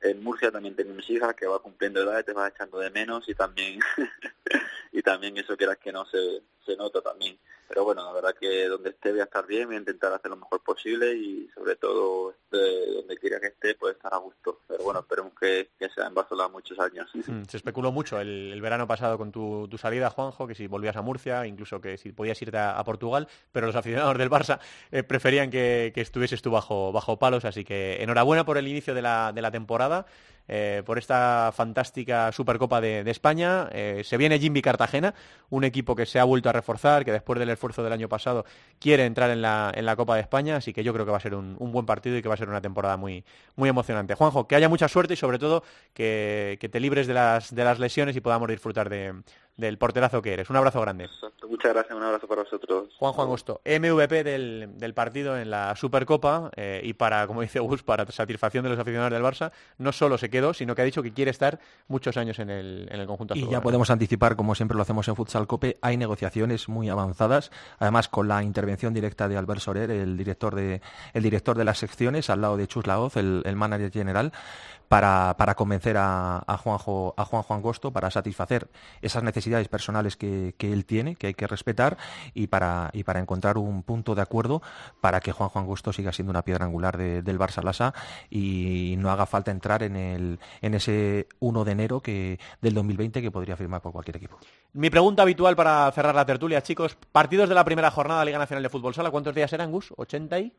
en Murcia, también tengo mis hijas que va cumpliendo edad, te vas echando de menos y también *laughs* y también eso quieras que no se, se nota también pero bueno, la verdad que donde esté voy a estar bien, voy a intentar hacer lo mejor posible y sobre todo donde quiera que esté, pues estar a gusto. Pero bueno, esperemos que, que sea en Barcelona muchos años. *laughs* Mm, se especuló mucho el, verano pasado con tu, salida, Juanjo, que si volvías a Murcia, incluso que si podías irte a, Portugal, pero los aficionados del Barça eh, preferían que, que, estuvieses tú bajo, bajo palos, así que enhorabuena por el inicio de la, de la temporada. Eh, por esta fantástica Supercopa de, España. Eh, se viene Jimmy Cartagena, un equipo que se ha vuelto a reforzar, que después del esfuerzo del año pasado quiere entrar en la, en la Copa de España, así que yo creo que va a ser un, buen partido y que va a ser una temporada muy, muy emocionante. Juanjo, que haya mucha suerte y sobre todo que, te libres de las, de las lesiones y podamos disfrutar de, del porterazo que eres. Un abrazo grande. Muchas gracias, un abrazo para vosotros. Juan Juan Gusto, MVP del, del partido en la Supercopa eh, y para, como dice Gus, para satisfacción de los aficionados del Barça, no solo se quedó, sino que ha dicho que quiere estar muchos años en el, en el conjunto Y ya podemos anticipar, como siempre lo hacemos en Futsal Cope, hay negociaciones muy avanzadas, además con la intervención directa de Albert Soler, el director de, el director de las secciones, al lado de Chus Laoz, el, el manager general, para, para convencer a, a, Juanjo, a Juan Juan Gosto, para satisfacer esas necesidades personales que, que, él tiene, que hay que respetar, y para, y para encontrar un punto de acuerdo para que Juan Juan Gosto siga siendo una piedra angular del Barça Lasa y no haga falta entrar en, el, en ese 1 de enero que, del 2020 que podría firmar por cualquier equipo. Mi pregunta habitual para cerrar la tertulia, chicos. Partidos de la primera jornada de Liga Nacional de Fútbol Sala, ¿cuántos días eran, Gus? ¿80 y?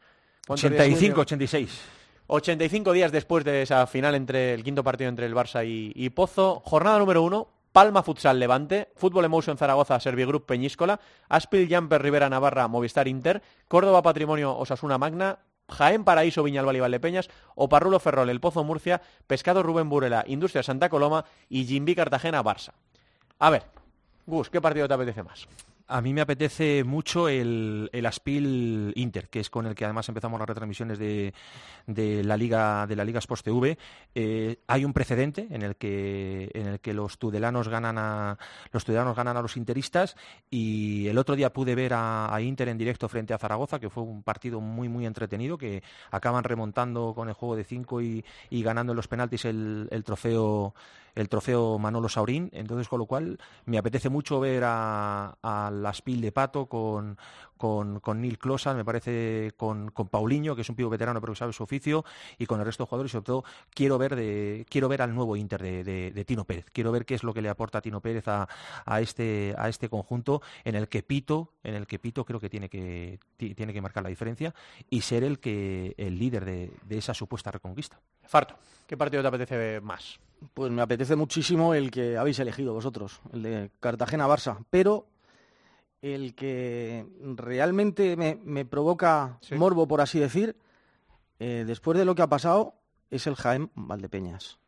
85, 86. 85 días después de esa final entre el quinto partido entre el Barça y, Pozo. Jornada número uno. Palma Futsal Levante, Fútbol Emotion Zaragoza, Servigroup Peñíscola, Aspil Jumper Rivera Navarra, Movistar Inter, Córdoba Patrimonio Osasuna Magna, Jaén Paraíso Viñalbal y Valdepeñas, Oparrulo Ferrol El Pozo Murcia, Pescado Rubén Burela, Industria Santa Coloma y Jimbi Cartagena Barça. A ver, Gus, ¿qué partido te apetece más? A mí me apetece mucho el, el, Aspil Inter, que es con el que además empezamos las retransmisiones de, de la Liga de la Liga Sports TV. Eh, hay un precedente en el que en el que los tudelanos ganan a los tudelanos ganan a los interistas y el otro día pude ver a, Inter en directo frente a Zaragoza, que fue un partido muy muy entretenido, que acaban remontando con el juego de cinco y, ganando en los penaltis el trofeo el trofeo Manolo Saurín, entonces con lo cual me apetece mucho ver a, a la Spil de Pato con, con, con Neil Closa, me parece con, con Paulinho, que es un pivo veterano pero que sabe su oficio, y con el resto de jugadores, y sobre todo quiero ver de, quiero ver al nuevo Inter de, Tino Pérez, quiero ver qué es lo que le aporta Tino Pérez a, a, este, a este conjunto en el que Pito, en el que Pito creo que tiene que, tiene que marcar la diferencia y ser el que el líder de, de esa supuesta reconquista. Farto, ¿qué partido te apetece más? Pues me apetece muchísimo el que habéis elegido vosotros, el de Cartagena-Barça, pero el que realmente me, provoca morbo, por así decir, eh, después de lo que ha pasado, es el Jaén Valdepeñas.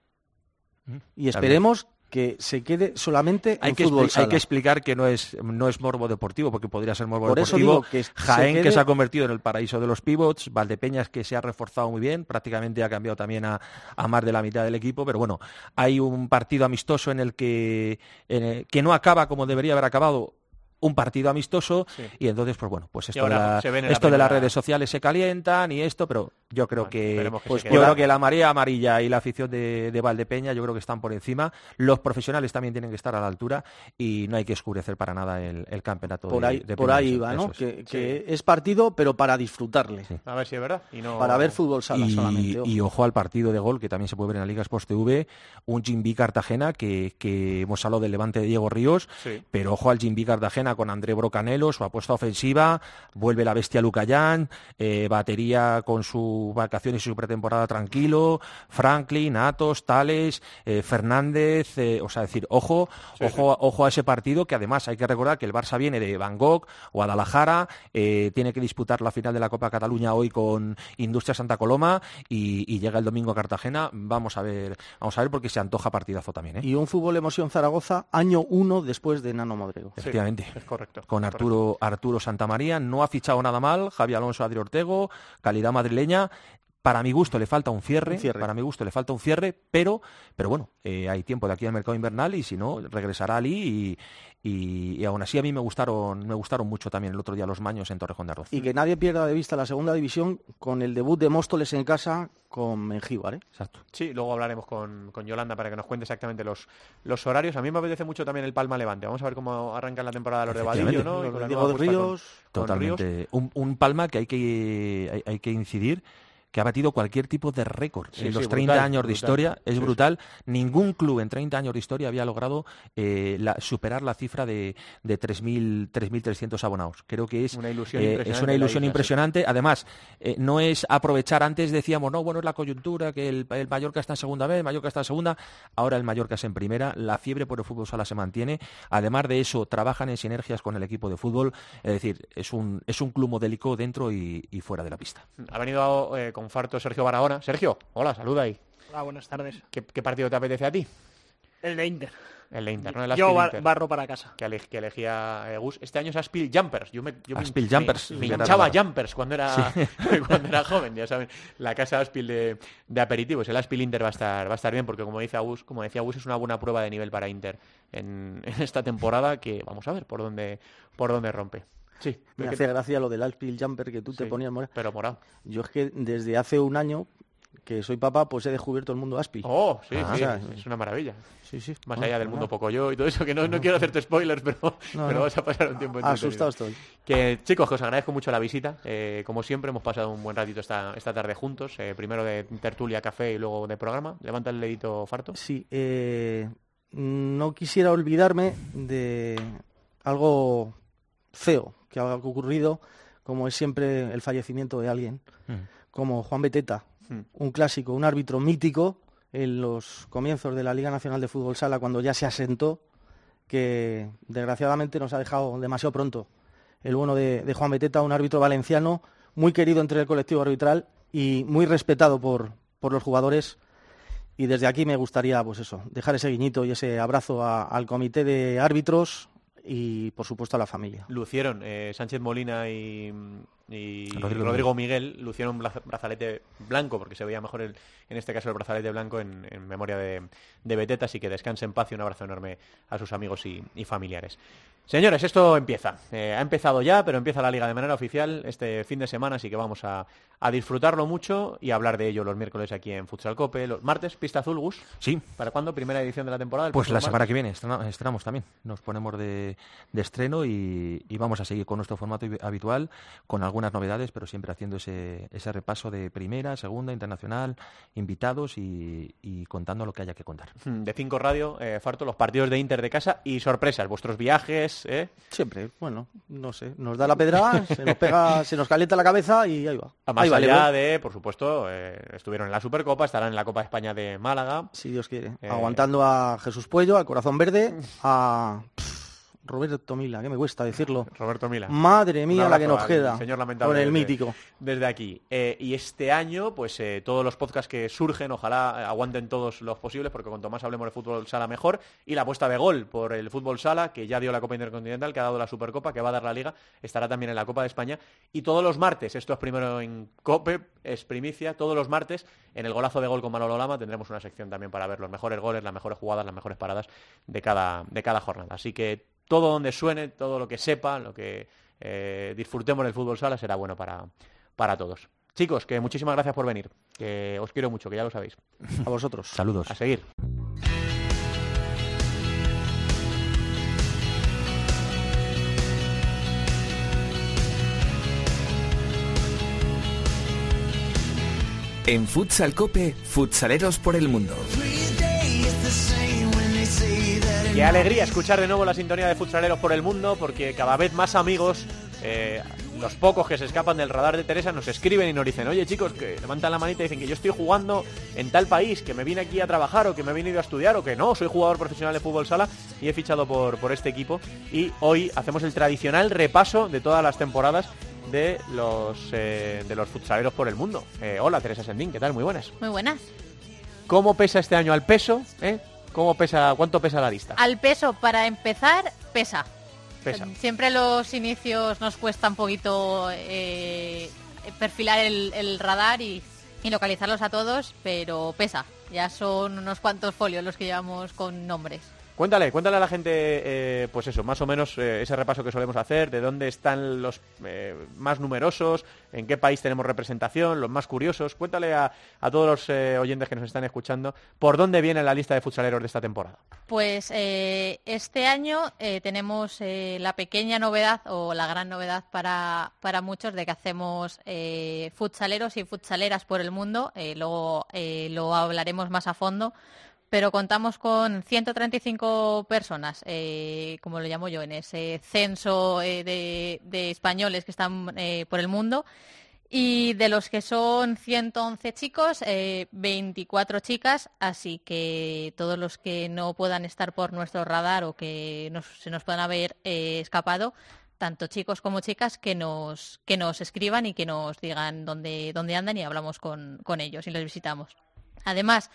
Mm, y esperemos que se quede solamente hay en que fútbol Hay que explicar que no es, no es morbo deportivo, porque podría ser morbo deportivo. que Jaén, que se ha convertido en el paraíso de los pivots, Valdepeñas, que se ha reforzado muy bien, prácticamente ha cambiado también a, más de la mitad del equipo, pero bueno, hay un partido amistoso en el que, en el, que no acaba como debería haber acabado un partido amistoso y entonces pues bueno pues esto, de, esto de las redes sociales se calientan y esto pero yo creo que, pues, yo creo que la marea amarilla y la afición de, de, Valdepeña yo creo que están por encima. Los profesionales también tienen que estar a la altura y no hay que oscurecer para nada el, campeonato por ahí por ahí va no que, es partido pero para disfrutarle. A ver si es verdad para ver fútbol sala y, solamente y ojo. al partido de gol que también se puede ver en la Liga Sports TV un Jimby Cartagena que, que hemos hablado del levante de Diego Ríos pero ojo al Jimby Cartagena con André Brocanelo, su apuesta ofensiva, vuelve la bestia Lucayán, eh, batería con sus vacaciones y su pretemporada tranquilo, Franklin, Atos, Tales, eh, Fernández, eh, o sea, decir, ojo, ojo, ojo a ese partido que además hay que recordar que el Barça viene de Bangkok, Guadalajara, tiene que disputar la final de la Copa Cataluña hoy con Industria Santa Coloma y, llega el domingo a Cartagena, vamos a ver, vamos a ver porque se antoja partidazo también. Y un fútbol emoción Zaragoza, año uno después de Nano Modrego. Efectivamente. Es correcto con Arturo, Arturo Santamaría. No ha fichado nada mal, Javi Alonso, Adri Ortego, calidad madrileña. Para mi gusto le falta un cierre, para mi gusto le falta un cierre, pero, pero bueno, eh, hay tiempo de aquí al mercado invernal y si no, regresará Ali y, y, aún así a mí me gustaron, me gustaron mucho también el otro día los Maños en Torrejón de Arroz. Y que nadie pierda de vista la segunda división con el debut de Móstoles en casa con Mengíbar, ¿eh? Exacto. Sí, luego hablaremos con, con, Yolanda para que nos cuente exactamente los, los horarios. A mí me apetece mucho también el Palma Levante. Vamos a ver cómo arranca la temporada los de Vadillo, ¿no? Y con Diego de Ríos. Totalmente. Un, un, Palma que hay que, hay que incidir que ha batido cualquier tipo de récord en los 30 años de historia. Es brutal. Ningún club en 30 años de historia había logrado eh, superar la cifra de, de 3.300 abonados. Creo que es una ilusión eh, es una ilusión impresionante. Además, eh, no es aprovechar, antes decíamos, no, bueno, es la coyuntura, que el, el, Mallorca está en segunda vez, el Mallorca está en segunda, ahora el Mallorca es en primera, la fiebre por el fútbol sala se mantiene. Además de eso, trabajan en sinergias con el equipo de fútbol, es decir, es un, es un club modélico dentro y, fuera de la pista. Ha venido con Farto Sergio Barahona. Sergio, hola, saluda ahí. Hola, buenas tardes. ¿Qué, partido te apetece a ti? El de Inter. El de Inter, ¿no? yo barro para casa. Que, elegía eh, Gus. Este año es Aspil Jumpers. Yo me, yo Aspil Jumpers. Me, hinchaba Jumpers cuando era, *laughs* cuando era joven, ya saben. La casa Aspil de, de, aperitivos. El Aspil Inter va a estar, va a estar bien porque, como, dice Gus, como decía Gus, es una buena prueba de nivel para Inter en, *laughs* en esta temporada que vamos a ver por dónde, por dónde rompe. Sí. Me hace gracia lo del Alpil Jumper que tú te ponías morado. Pero morado. Yo es que desde hace un año que soy papá, pues he descubierto el mundo Aspil. Oh, sí, sí, es una maravilla. Sí, sí. Más allá del mundo poco yo y todo eso, que no, no quiero hacerte spoilers, pero, *laughs* pero vas a pasar un tiempo Asustado estoy. Que, chicos, que os agradezco mucho la visita. Eh, como siempre, hemos pasado un buen ratito esta, esta tarde juntos. Eh, primero de tertulia, café y luego de programa. Levanta el dedito, Farto. Sí, eh, no quisiera olvidarme de algo feo que ha ocurrido, como es siempre el fallecimiento de alguien, mm. como Juan Beteta, mm. un clásico, un árbitro mítico en los comienzos de la Liga Nacional de Fútbol Sala, cuando ya se asentó, que desgraciadamente nos ha dejado demasiado pronto. El bueno de, Juan Beteta, un árbitro valenciano muy querido entre el colectivo arbitral y muy respetado por, por los jugadores. Y desde aquí me gustaría, pues eso, dejar ese guiñito y ese abrazo al comité de árbitros, y por supuesto a la familia. Lucieron eh, Sánchez Molina y, y Rodrigo Rodrigo, Miguel lucieron un bra- brazalete blanco, porque se veía mejor el- en este caso el brazalete blanco en, en memoria de, de Beteta, así que descanse en paz y un abrazo enorme a sus amigos y, y familiares. Señores, esto empieza. Eh, ha empezado ya, pero empieza la liga de manera oficial este fin de semana, así que vamos a, a disfrutarlo mucho y a hablar de ello los miércoles aquí en Futsal Cope. Los martes, Pista Azul, Gus. Sí, ¿Para cuándo? Primera edición de la temporada. pues la semana martes? que viene estrena- estrenamos también. Nos ponemos de, de estreno y, y vamos a seguir con nuestro formato habitual, con algunas novedades, pero siempre haciendo ese, ese repaso de primera, segunda, internacional, invitados y, y contando lo que haya que contar. Hmm, De 5 Radio, eh, Farto, los partidos de Inter de casa y sorpresas, vuestros viajes, ¿eh? Siempre, bueno, no sé, nos da la pedra, se nos pega, se nos calienta la cabeza y ahí va. A más allá de, por supuesto, eh, estuvieron en la Supercopa, estarán en la Copa de España de Málaga. si Dios quiere. Eh. Aguantando a Jesús Puello, al Corazón Verde, a pff, Roberto Mila, que me cuesta decirlo. *laughs* Roberto Mila. Madre mía la que nos queda señor lamentable con el mítico. Desde aquí. Eh, y este año, pues eh, todos los podcasts que surgen, ojalá eh, aguanten todos los posibles, porque cuanto más hablemos de fútbol sala, mejor. Y la apuesta de gol por el fútbol sala, que ya dio la Copa Intercontinental, que ha dado la Supercopa, que va a dar la Liga, estará también en la Copa de España. Y todos los martes, esto es primero en Cope, es primicia, todos los martes, en el golazo de gol con Manolo Lama, tendremos una sección también para ver los mejores goles, las mejores jugadas, las mejores paradas de cada, de cada jornada. Así que todo donde suene, todo lo que sepa, lo que eh, disfrutemos del fútbol sala será bueno para, para todos. Chicos, que muchísimas gracias por venir, que os quiero mucho, que ya lo sabéis. A vosotros. Saludos. A seguir. En Futsal Cope, futsaleros por el mundo. Qué alegría escuchar de nuevo la sintonía de futsaleros por el mundo, porque cada vez más amigos, eh, los pocos que se escapan del radar de Teresa, nos escriben y nos dicen, oye chicos, que levantan la manita y dicen que yo estoy jugando en tal país, que me vine aquí a trabajar o que me he venido a estudiar o que no, soy jugador profesional de fútbol sala y he fichado por, por este equipo. Y hoy hacemos el tradicional repaso de todas las temporadas de los, eh, de los futsaleros por el mundo. Eh, hola Teresa Sendín, ¿qué tal? Muy buenas. Muy buenas. ¿Cómo pesa este año al peso? ¿Eh? ¿Cómo pesa, ¿Cuánto pesa la lista? Al peso, para empezar, pesa. Pesa. Siempre los inicios nos cuesta un poquito eh, perfilar el, el radar y, y localizarlos a todos, pero pesa. Ya son unos cuantos folios los que llevamos con nombres. Cuéntale, cuéntale a la gente, eh, pues eso, más o menos eh, ese repaso que solemos hacer, de dónde están los eh, más numerosos, en qué país tenemos representación, los más curiosos. Cuéntale a, a todos los oyentes que nos están escuchando por dónde viene la lista de futsaleros de esta temporada. Pues este año tenemos la pequeña novedad o la gran novedad para, para muchos de que hacemos futsaleros y futsaleras por el mundo. Luego lo hablaremos más a fondo. Pero contamos con 135 personas, eh, como lo llamo yo, en ese censo eh, de, españoles que están eh, por el mundo. Y de los que son 111 chicos, eh, 24 chicas, así que todos los que no puedan estar por nuestro radar o que nos- se nos puedan haber eh, escapado, tanto chicos como chicas, que nos, que nos escriban y que nos digan dónde, dónde andan y hablamos con, con ellos y los visitamos. Además,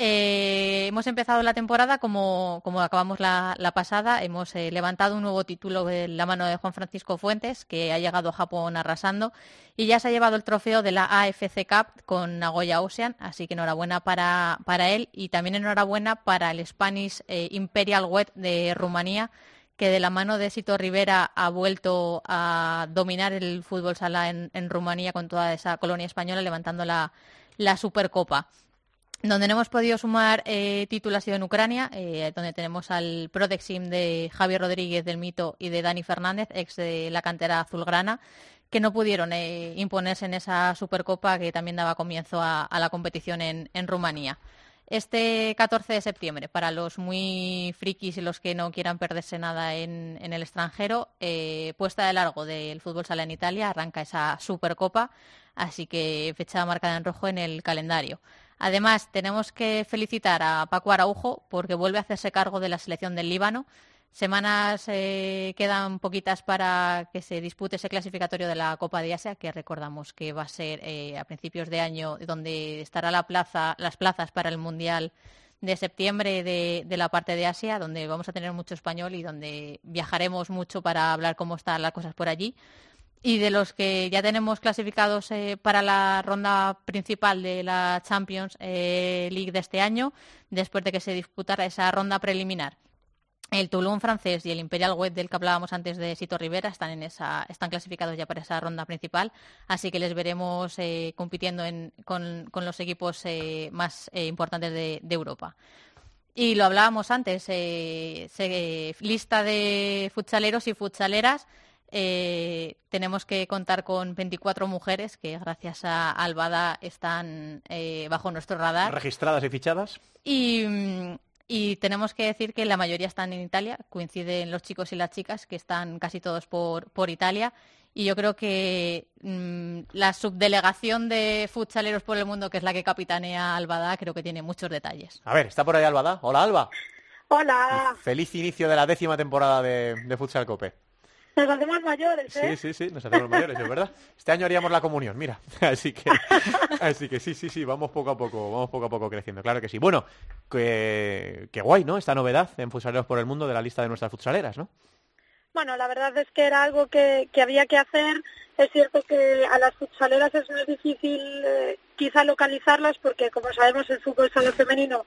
eh, hemos empezado la temporada como, acabamos la, la pasada. Hemos eh, levantado un nuevo título de la mano de Juan Francisco Fuentes, que ha llegado a Japón arrasando. Y ya se ha llevado el trofeo de la AFC Cup con Nagoya Ocean. Así que enhorabuena para, él. Y también enhorabuena para el Spanish eh, Imperial Wet de Rumanía, que de la mano de Sito Rivera ha vuelto a dominar el fútbol sala en, Rumanía con toda esa colonia española, levantando la Supercopa. Donde no hemos podido sumar eh, título ha sido en Ucrania, eh, donde tenemos al Prodexim de Javier Rodríguez del Mito y de Dani Fernández, ex de la cantera azulgrana, que no pudieron eh, imponerse en esa Supercopa que también daba comienzo a, la competición en, en Rumanía. Este 14 de septiembre, para los muy frikis y los que no quieran perderse nada en, en el extranjero, eh, puesta de largo del fútbol sala en Italia, arranca esa Supercopa, así que fecha marcada en rojo en el calendario. Además, tenemos que felicitar a Paco Araujo porque vuelve a hacerse cargo de la selección del Líbano. Semanas eh, quedan poquitas para que se dispute ese clasificatorio de la Copa de Asia, que recordamos que va a ser eh, a principios de año, donde estará la plaza, las plazas para el Mundial de septiembre de, de, la parte de Asia, donde vamos a tener mucho español y donde viajaremos mucho para hablar cómo están las cosas por allí. Y de los que ya tenemos clasificados eh, para la ronda principal de la Champions eh, League de este año, después de que se disputara esa ronda preliminar. El Toulon francés y el Imperial Web del que hablábamos antes de Sito Rivera están, en esa, están clasificados ya para esa ronda principal, así que les veremos eh, compitiendo con, los equipos eh, más eh, importantes de, Europa. Y lo hablábamos antes, lista de futsaleros y futsaleras. Tenemos que contar con 24 mujeres que gracias a Albada están bajo nuestro radar. ¿Registradas y fichadas? Y, mm, y tenemos que decir que la mayoría están en Italia, coinciden los chicos y las chicas, que están casi todos por, por Italia. Y yo creo que mm, la subdelegación de futsaleros por el mundo, que es la que capitanea Albada, creo que tiene muchos detalles. A ver, está por ahí Albada. Hola, Alba. Hola. Feliz inicio de la décima temporada de, de Futsal Cope. Nos hacemos mayores, ¿eh? Sí, sí, sí, nos hacemos mayores, es verdad. Este año haríamos la comunión, mira. *laughs* Así que, *laughs* así que sí, sí, sí, vamos poco a poco, vamos poco a poco creciendo, claro que sí. Bueno, qué, guay, ¿no? Esta novedad en Futsaleros por el Mundo de la lista de nuestras futsaleras, ¿no? Bueno, la verdad es que era algo que, había que hacer. Es cierto que a las futsaleras es muy difícil eh, quizá localizarlas porque, como sabemos, el fútbol sala femenino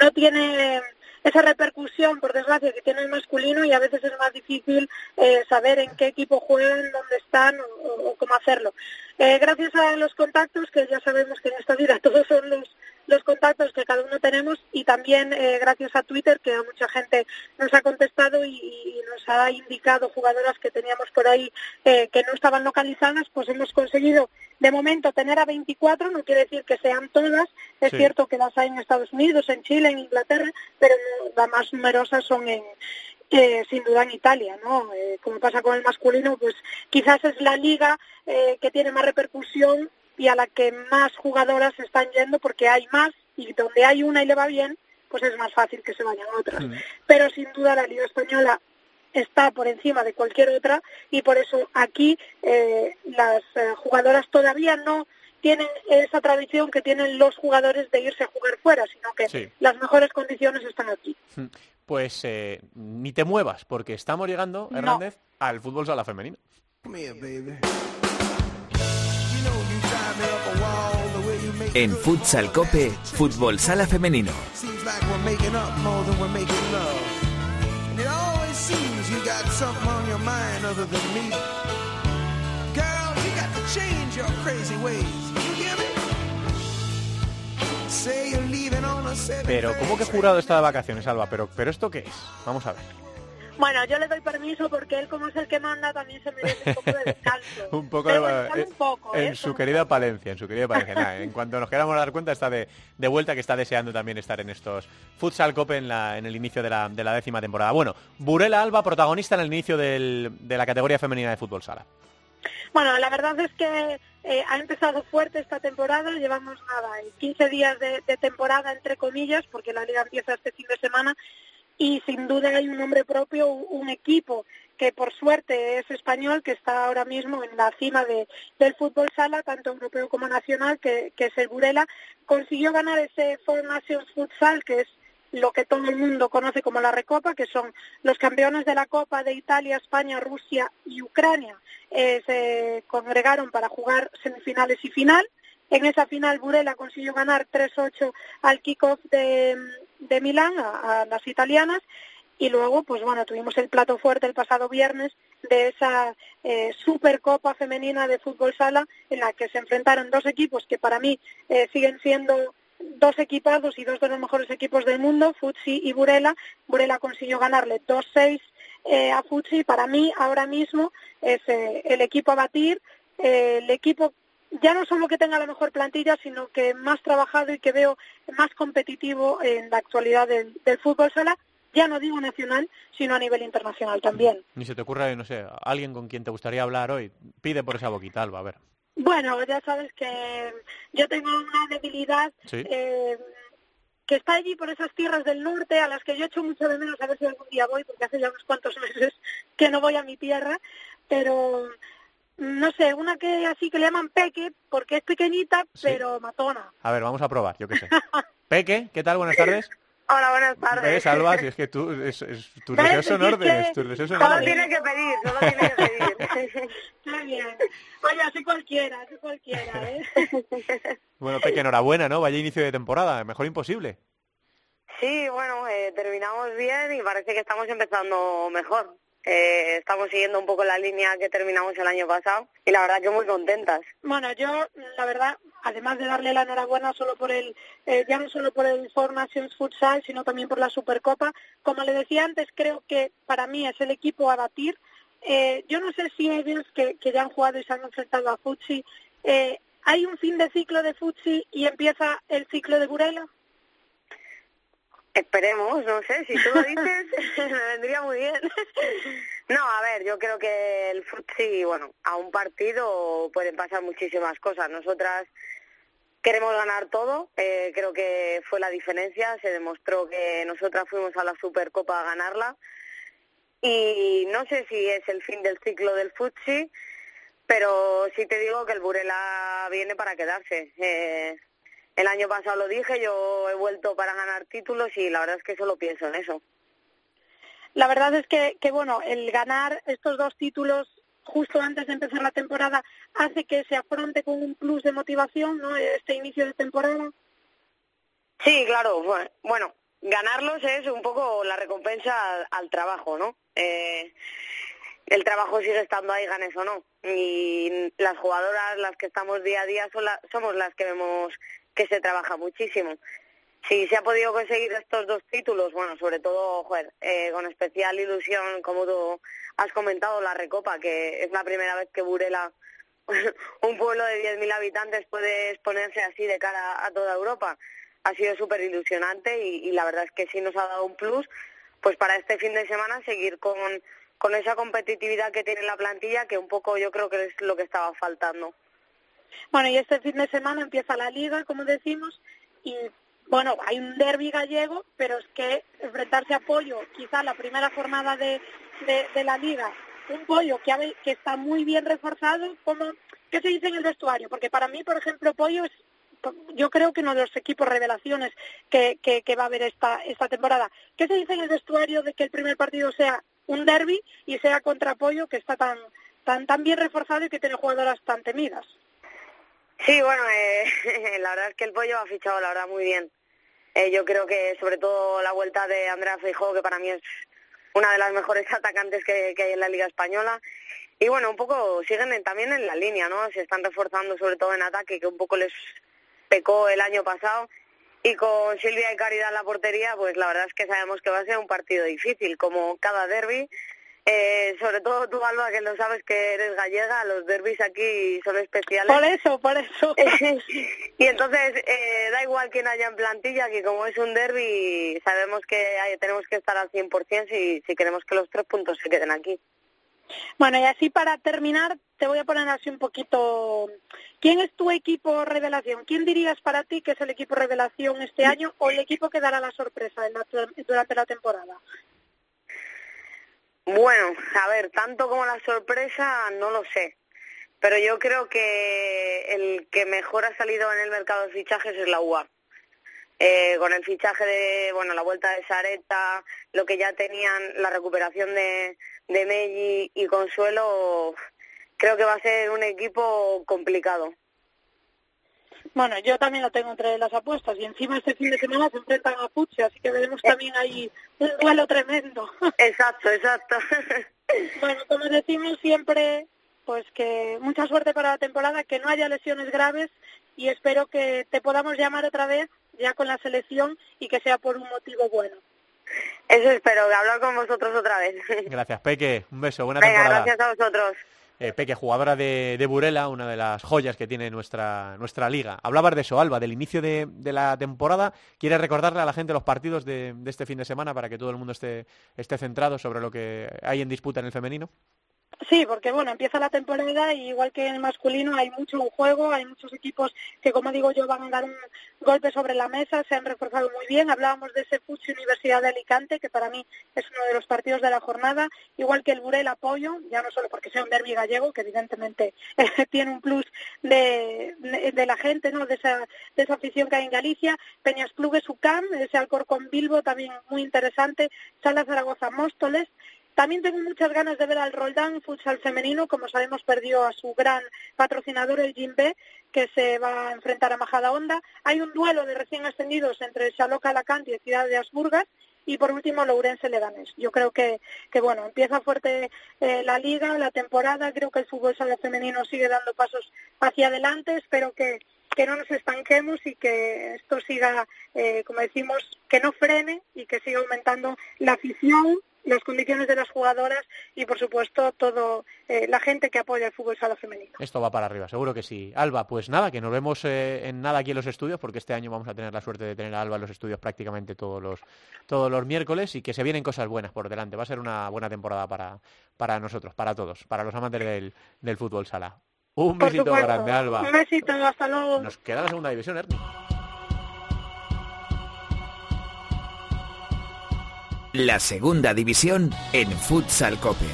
no tiene esa repercusión, por desgracia, que tiene el masculino y a veces es más difícil eh, saber en qué equipo juegan, dónde están o, cómo hacerlo. Eh, gracias a los contactos, que ya sabemos que en esta vida *laughs* todos son los, los contactos que cada uno tenemos y también eh, gracias a Twitter, que a mucha gente nos ha contestado y, nos ha indicado jugadoras que teníamos por ahí que no estaban localizadas, pues hemos conseguido de momento tener a 24, no quiere decir que sean todas, es cierto que las hay en Estados Unidos, en Chile, en Inglaterra, pero las más numerosas son en, eh, sin duda en Italia, ¿no? Eh, como pasa con el masculino, pues quizás es la liga eh, que tiene más repercusión y a la que más jugadoras están yendo porque hay más y donde hay una y le va bien, pues es más fácil que se vayan otras. Pero sin duda la liga española está por encima de cualquier otra y por eso aquí las jugadoras todavía no tienen esa tradición que tienen los jugadores de irse a jugar fuera, sino que las mejores condiciones están aquí. Hmm. Pues eh, ni te muevas, porque estamos llegando, Hernández, al fútbol sala femenino. En Futsal Cope, fútbol sala femenino. Pero, ¿cómo que jurado está de vacaciones, Alba? Pero, pero ¿esto qué es? Vamos a ver. Bueno, yo le doy permiso porque él, como es el que manda, también se merece un poco de descanso. *laughs* un poco de, eh, En ¿eh? su querida Palencia, en su querida Palencia. en cuanto nos queramos dar cuenta, está de, vuelta, que está deseando también estar en estos Futsal Cope en, la, en el inicio de la, de la décima temporada. Bueno, Burela Alba, protagonista en el inicio del, de la categoría femenina de fútbol sala. Bueno, la verdad es que eh, ha empezado fuerte esta temporada, llevamos nada, 15 días de, temporada entre comillas, porque la liga empieza este fin de semana y sin duda hay un nombre propio, un equipo que por suerte es español, que está ahora mismo en la cima del fútbol sala, tanto europeo como nacional, que, que es el Burela, consiguió ganar ese Four Nations Futsal, que es lo que todo el mundo conoce como la Recopa, que son los campeones de la Copa de Italia, España, Rusia y Ucrania, eh, se congregaron para jugar semifinales y final. En esa final Burela consiguió ganar 3-8 al kickoff de, de Milán a, las italianas y luego pues bueno tuvimos el plato fuerte el pasado viernes de esa eh, supercopa femenina de fútbol sala en la que se enfrentaron dos equipos que para mí eh, siguen siendo dos equipados y dos de los mejores equipos del mundo, Futsi y Burela. Burela consiguió ganarle 2-6 eh, a Futsi. Para mí, ahora mismo, es eh, el equipo a batir, eh, el equipo ya no solo que tenga la mejor plantilla, sino que más trabajado y que veo más competitivo en la actualidad del, del fútbol sala ya no digo nacional, sino a nivel internacional también. Ni se te ocurre, no sé, alguien con quien te gustaría hablar hoy. Pide por esa boquita, Alba, a ver. Bueno, ya sabes que yo tengo una debilidad eh, que está allí por esas tierras del norte a las que yo echo mucho de menos a ver si algún día voy, porque hace ya unos cuantos *laughs* meses que no voy a mi tierra, pero no sé, una que así que le llaman Peque, porque es pequeñita, pero matona. A ver, vamos a probar, yo qué sé. *laughs* Peque, ¿qué tal? Buenas tardes. Hola, buenas tardes. ¿Ves, Alba? Si es que tú, es, es, tus deseos son órdenes, tus deseos son Solo órdenes. tiene que pedir, solo tiene que pedir. *laughs* Está bien. Oye, así cualquiera, así cualquiera, ¿eh? *laughs* Bueno, Peque, enhorabuena, ¿no? Vaya inicio de temporada, mejor imposible. Sí, bueno, eh, terminamos bien y parece que estamos empezando mejor. Eh, estamos siguiendo un poco la línea que terminamos el año pasado y la verdad que muy contentas. Bueno, yo, la verdad, además de darle la enhorabuena solo por el, eh, ya no solo por el Four Nations Futsal, sino también por la Supercopa, como le decía antes, creo que para mí es el equipo a batir. Eh, yo no sé si ellos que, que ya han jugado y se han enfrentado a Futsi, eh, ¿hay un fin de ciclo de Futsi y empieza el ciclo de Burela? Esperemos, no sé, si tú lo dices, *laughs* me vendría muy bien. *laughs* No, a ver, yo creo que el futsi, bueno, a un partido pueden pasar muchísimas cosas. Nosotras queremos ganar todo, eh, creo que fue la diferencia, se demostró que nosotras fuimos a la Supercopa a ganarla y no sé si es el fin del ciclo del futsi, pero sí te digo que el Burela viene para quedarse. Eh, el año pasado lo dije, yo he vuelto para ganar títulos y la verdad es que solo pienso en eso. La verdad es que, que, bueno, el ganar estos dos títulos justo antes de empezar la temporada hace que se afronte con un plus de motivación, ¿no? Este inicio de temporada. Sí, claro. Bueno, ganarlos es un poco la recompensa al, al trabajo, ¿no? Eh, el trabajo sigue estando ahí, ganes o no. Y las jugadoras, las que estamos día a día, son la, somos las que vemos que se trabaja muchísimo. Si se ha podido conseguir estos dos títulos, bueno, sobre todo, joder, eh, con especial ilusión, como tú has comentado, la Recopa, que es la primera vez que Burela, *laughs* un pueblo de 10.000 habitantes, puede exponerse así de cara a toda Europa. Ha sido súper ilusionante y, y la verdad es que sí nos ha dado un plus, pues para este fin de semana seguir con, con esa competitividad que tiene la plantilla, que un poco yo creo que es lo que estaba faltando. Bueno, y este fin de semana empieza la liga, como decimos, y bueno, hay un derby gallego, pero es que enfrentarse a Pollo, quizá la primera jornada de, de, la liga, un Pollo que, ha, que está muy bien reforzado, como, ¿qué se dice en el vestuario? Porque para mí, por ejemplo, Pollo es yo creo que uno de los equipos revelaciones que, que, que va a haber esta, esta temporada. ¿Qué se dice en el vestuario de que el primer partido sea un derby y sea contra Pollo, que está tan, tan, tan bien reforzado y que tiene jugadoras tan temidas? Sí, bueno, eh, *laughs* la verdad es que el pollo ha fichado, la verdad, muy bien. Eh, yo creo que sobre todo la vuelta de Andrea Feijó, que para mí es una de las mejores *laughs* atacantes que, que hay en la Liga Española. Y bueno, un poco siguen en, también en la línea, ¿no? Se están reforzando sobre todo en ataque, que un poco les pecó el año pasado. Y con Silvia y Caridad en la portería, pues la verdad es que sabemos que va a ser un partido difícil, como cada derby. Eh, sobre todo tú, Alba, que lo sabes que eres gallega, los derbis aquí son especiales. Por eso, por eso. *laughs* y entonces, eh, da igual quién haya en plantilla, que como es un derby, sabemos que hay, tenemos que estar al 100% si, si queremos que los tres puntos se queden aquí. Bueno, y así para terminar, te voy a poner así un poquito. ¿Quién es tu equipo revelación? ¿Quién dirías para ti que es el equipo revelación este año o el equipo que dará la sorpresa en la, durante la temporada? Bueno, a ver, tanto como la sorpresa, no lo sé. Pero yo creo que el que mejor ha salido en el mercado de fichajes es la UA. Eh, con el fichaje de, bueno, la vuelta de Sareta, lo que ya tenían, la recuperación de, de Melli y Consuelo, creo que va a ser un equipo complicado. Bueno, yo también lo tengo entre las apuestas y encima este fin de semana se enfrentan a Puche, así que veremos también ahí un duelo tremendo. *laughs* Exacto, exacto. *laughs* bueno, como decimos siempre, pues que mucha suerte para la temporada, que no haya lesiones graves y espero que te podamos llamar otra vez ya con la selección y que sea por un motivo bueno. Eso espero, hablar con vosotros otra vez. *laughs* Gracias, Peque. Un beso, buena Venga, temporada. gracias a vosotros. Eh, Peque, jugadora de, de, Burela, una de las joyas que tiene nuestra, nuestra liga. Hablabas de eso, Alba, del inicio de, de la temporada. ¿Quieres recordarle a la gente los partidos de, de, este fin de semana para que todo el mundo esté, esté centrado sobre lo que hay en disputa en el femenino? Sí, porque bueno, empieza la temporada y igual que en el masculino hay mucho juego, hay muchos equipos que como digo yo van a dar un golpe sobre la mesa, se han reforzado muy bien. Hablábamos de ese Fuchi Universidad de Alicante, que para mí es uno de los partidos de la jornada, igual que el Burel Apoyo, ya no solo porque sea un derbi gallego, que evidentemente *laughs* tiene un plus de, de, la gente, ¿no? de, esa, de esa afición que hay en Galicia, Peñas Clubes UCAM, ese Alcorcón Bilbo también muy interesante, Sala Zaragoza Móstoles, también tengo muchas ganas de ver al Roldán futsal femenino, como sabemos perdió a su gran patrocinador el Jimbe, que se va a enfrentar a Majada Honda. Hay un duelo de recién ascendidos entre Xaloca Alacant y Ciudad de Asburgas. Y por último Lourense Leganés. Yo creo que, bueno, empieza fuerte eh, la liga, la temporada, creo que el fútbol sala femenino sigue dando pasos hacia adelante, espero que, que no nos estanquemos y que esto siga, eh, como decimos, que no frene y que siga aumentando la afición las condiciones de las jugadoras y, por supuesto, todo eh, la gente que apoya el fútbol sala femenino. Esto va para arriba, seguro que sí. Alba, pues nada, que nos vemos eh, en nada aquí en los estudios, porque este año vamos a tener la suerte de tener a Alba en los estudios prácticamente todos los, todos los miércoles y que se vienen cosas buenas por delante. Va a ser una buena temporada para, para nosotros, para todos, para los amantes del, del fútbol sala. Un besito grande, Alba. Un besito, hasta luego. Nos queda la segunda división, Ernie. La segunda división en Futsal Cope.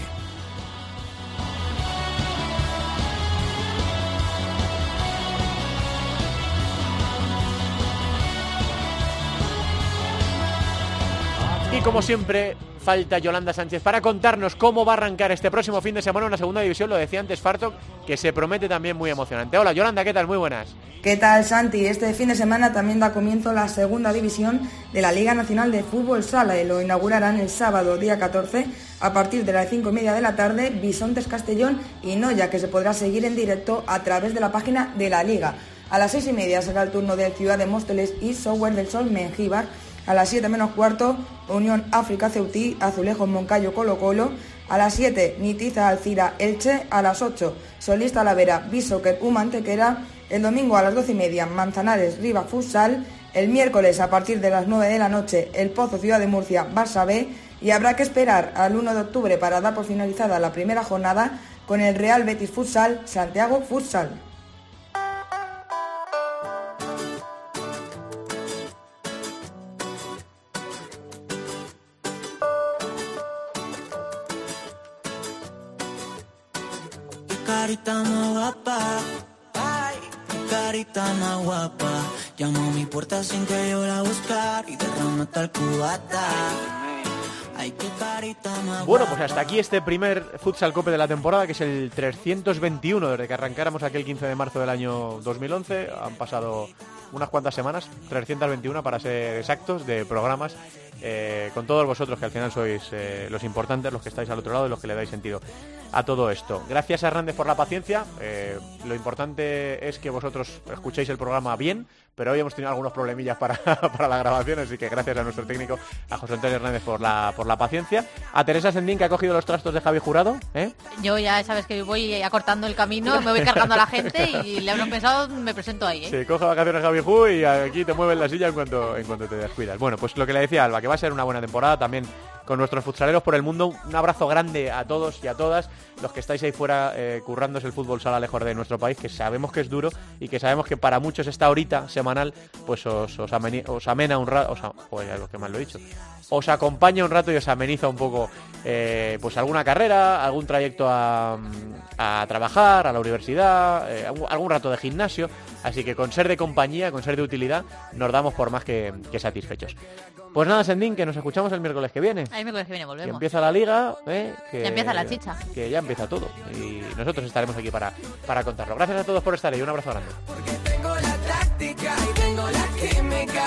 Y como siempre, falta Yolanda Sánchez para contarnos cómo va a arrancar este próximo fin de semana una segunda división, lo decía antes Fartok, que se promete también muy emocionante. Hola Yolanda, ¿qué tal? Muy buenas. ¿Qué tal Santi? Este fin de semana también da comienzo la segunda división de la Liga Nacional de Fútbol Sala y lo inaugurarán el sábado día 14 a partir de las 5 y media de la tarde Bisontes Castellón y Noya, que se podrá seguir en directo a través de la página de la Liga. A las 6 y media será el turno de Ciudad de Móstoles y Software del Sol Mengíbar a las 7 menos cuarto, Unión África Ceutí, Azulejos Moncayo Colo Colo. A las 7, Nitiza Alcira Elche. A las 8, Solista Lavera Bishoker Humantequera. El domingo a las 12 y media, Manzanares Riva Futsal. El miércoles a partir de las 9 de la noche, El Pozo Ciudad de Murcia Barça B. Y habrá que esperar al 1 de octubre para dar por finalizada la primera jornada con el Real Betis Futsal Santiago Futsal. Bueno, pues hasta aquí este primer Futsal Cope de la temporada, que es el 321 desde que arrancáramos aquel 15 de marzo del año 2011. Han pasado unas cuantas semanas, 321 para ser exactos, de programas eh, con todos vosotros que al final sois eh, los importantes, los que estáis al otro lado y los que le dais sentido a todo esto. Gracias a Hernández por la paciencia. Eh, lo importante es que vosotros escuchéis el programa bien, pero hoy hemos tenido algunos problemillas para, *laughs* para la grabación, así que gracias a nuestro técnico, a José Antonio Hernández por la, por la paciencia. A Teresa Sendín que ha cogido los trastos de Javi Jurado. Yo ya sabes que voy acortando el camino, me voy cargando a la gente y le habrán pensado, me presento ahí. Sí, coge vacaciones Javi Ju y aquí te mueven la silla en cuanto, en cuanto te descuidas. Bueno, pues lo que le decía Alba, que va a ser una buena temporada también con nuestros futsaleros por el mundo. Un abrazo grande a todos y a todas los que estáis ahí fuera eh, currándose el fútbol sala lejos de nuestro país, que sabemos que es duro y que sabemos que para muchos esta horita semanal pues os, os, amena un rato, os, lo que mal lo he dicho, os acompaña un rato y os ameniza un poco eh, pues alguna carrera, algún trayecto a, trabajar, a la universidad, eh, algún, rato de gimnasio. Así que con ser de compañía, con ser de utilidad, nos damos por más que, satisfechos. Pues nada, Sendín, que nos escuchamos el miércoles que viene. El miércoles que viene volvemos. Que empieza la liga, ¿eh? que ya empieza la chicha. Que ya empieza todo. Y nosotros estaremos aquí para, para contarlo. Gracias a todos por estar ahí. Un abrazo grande. Porque tengo la táctica y tengo la química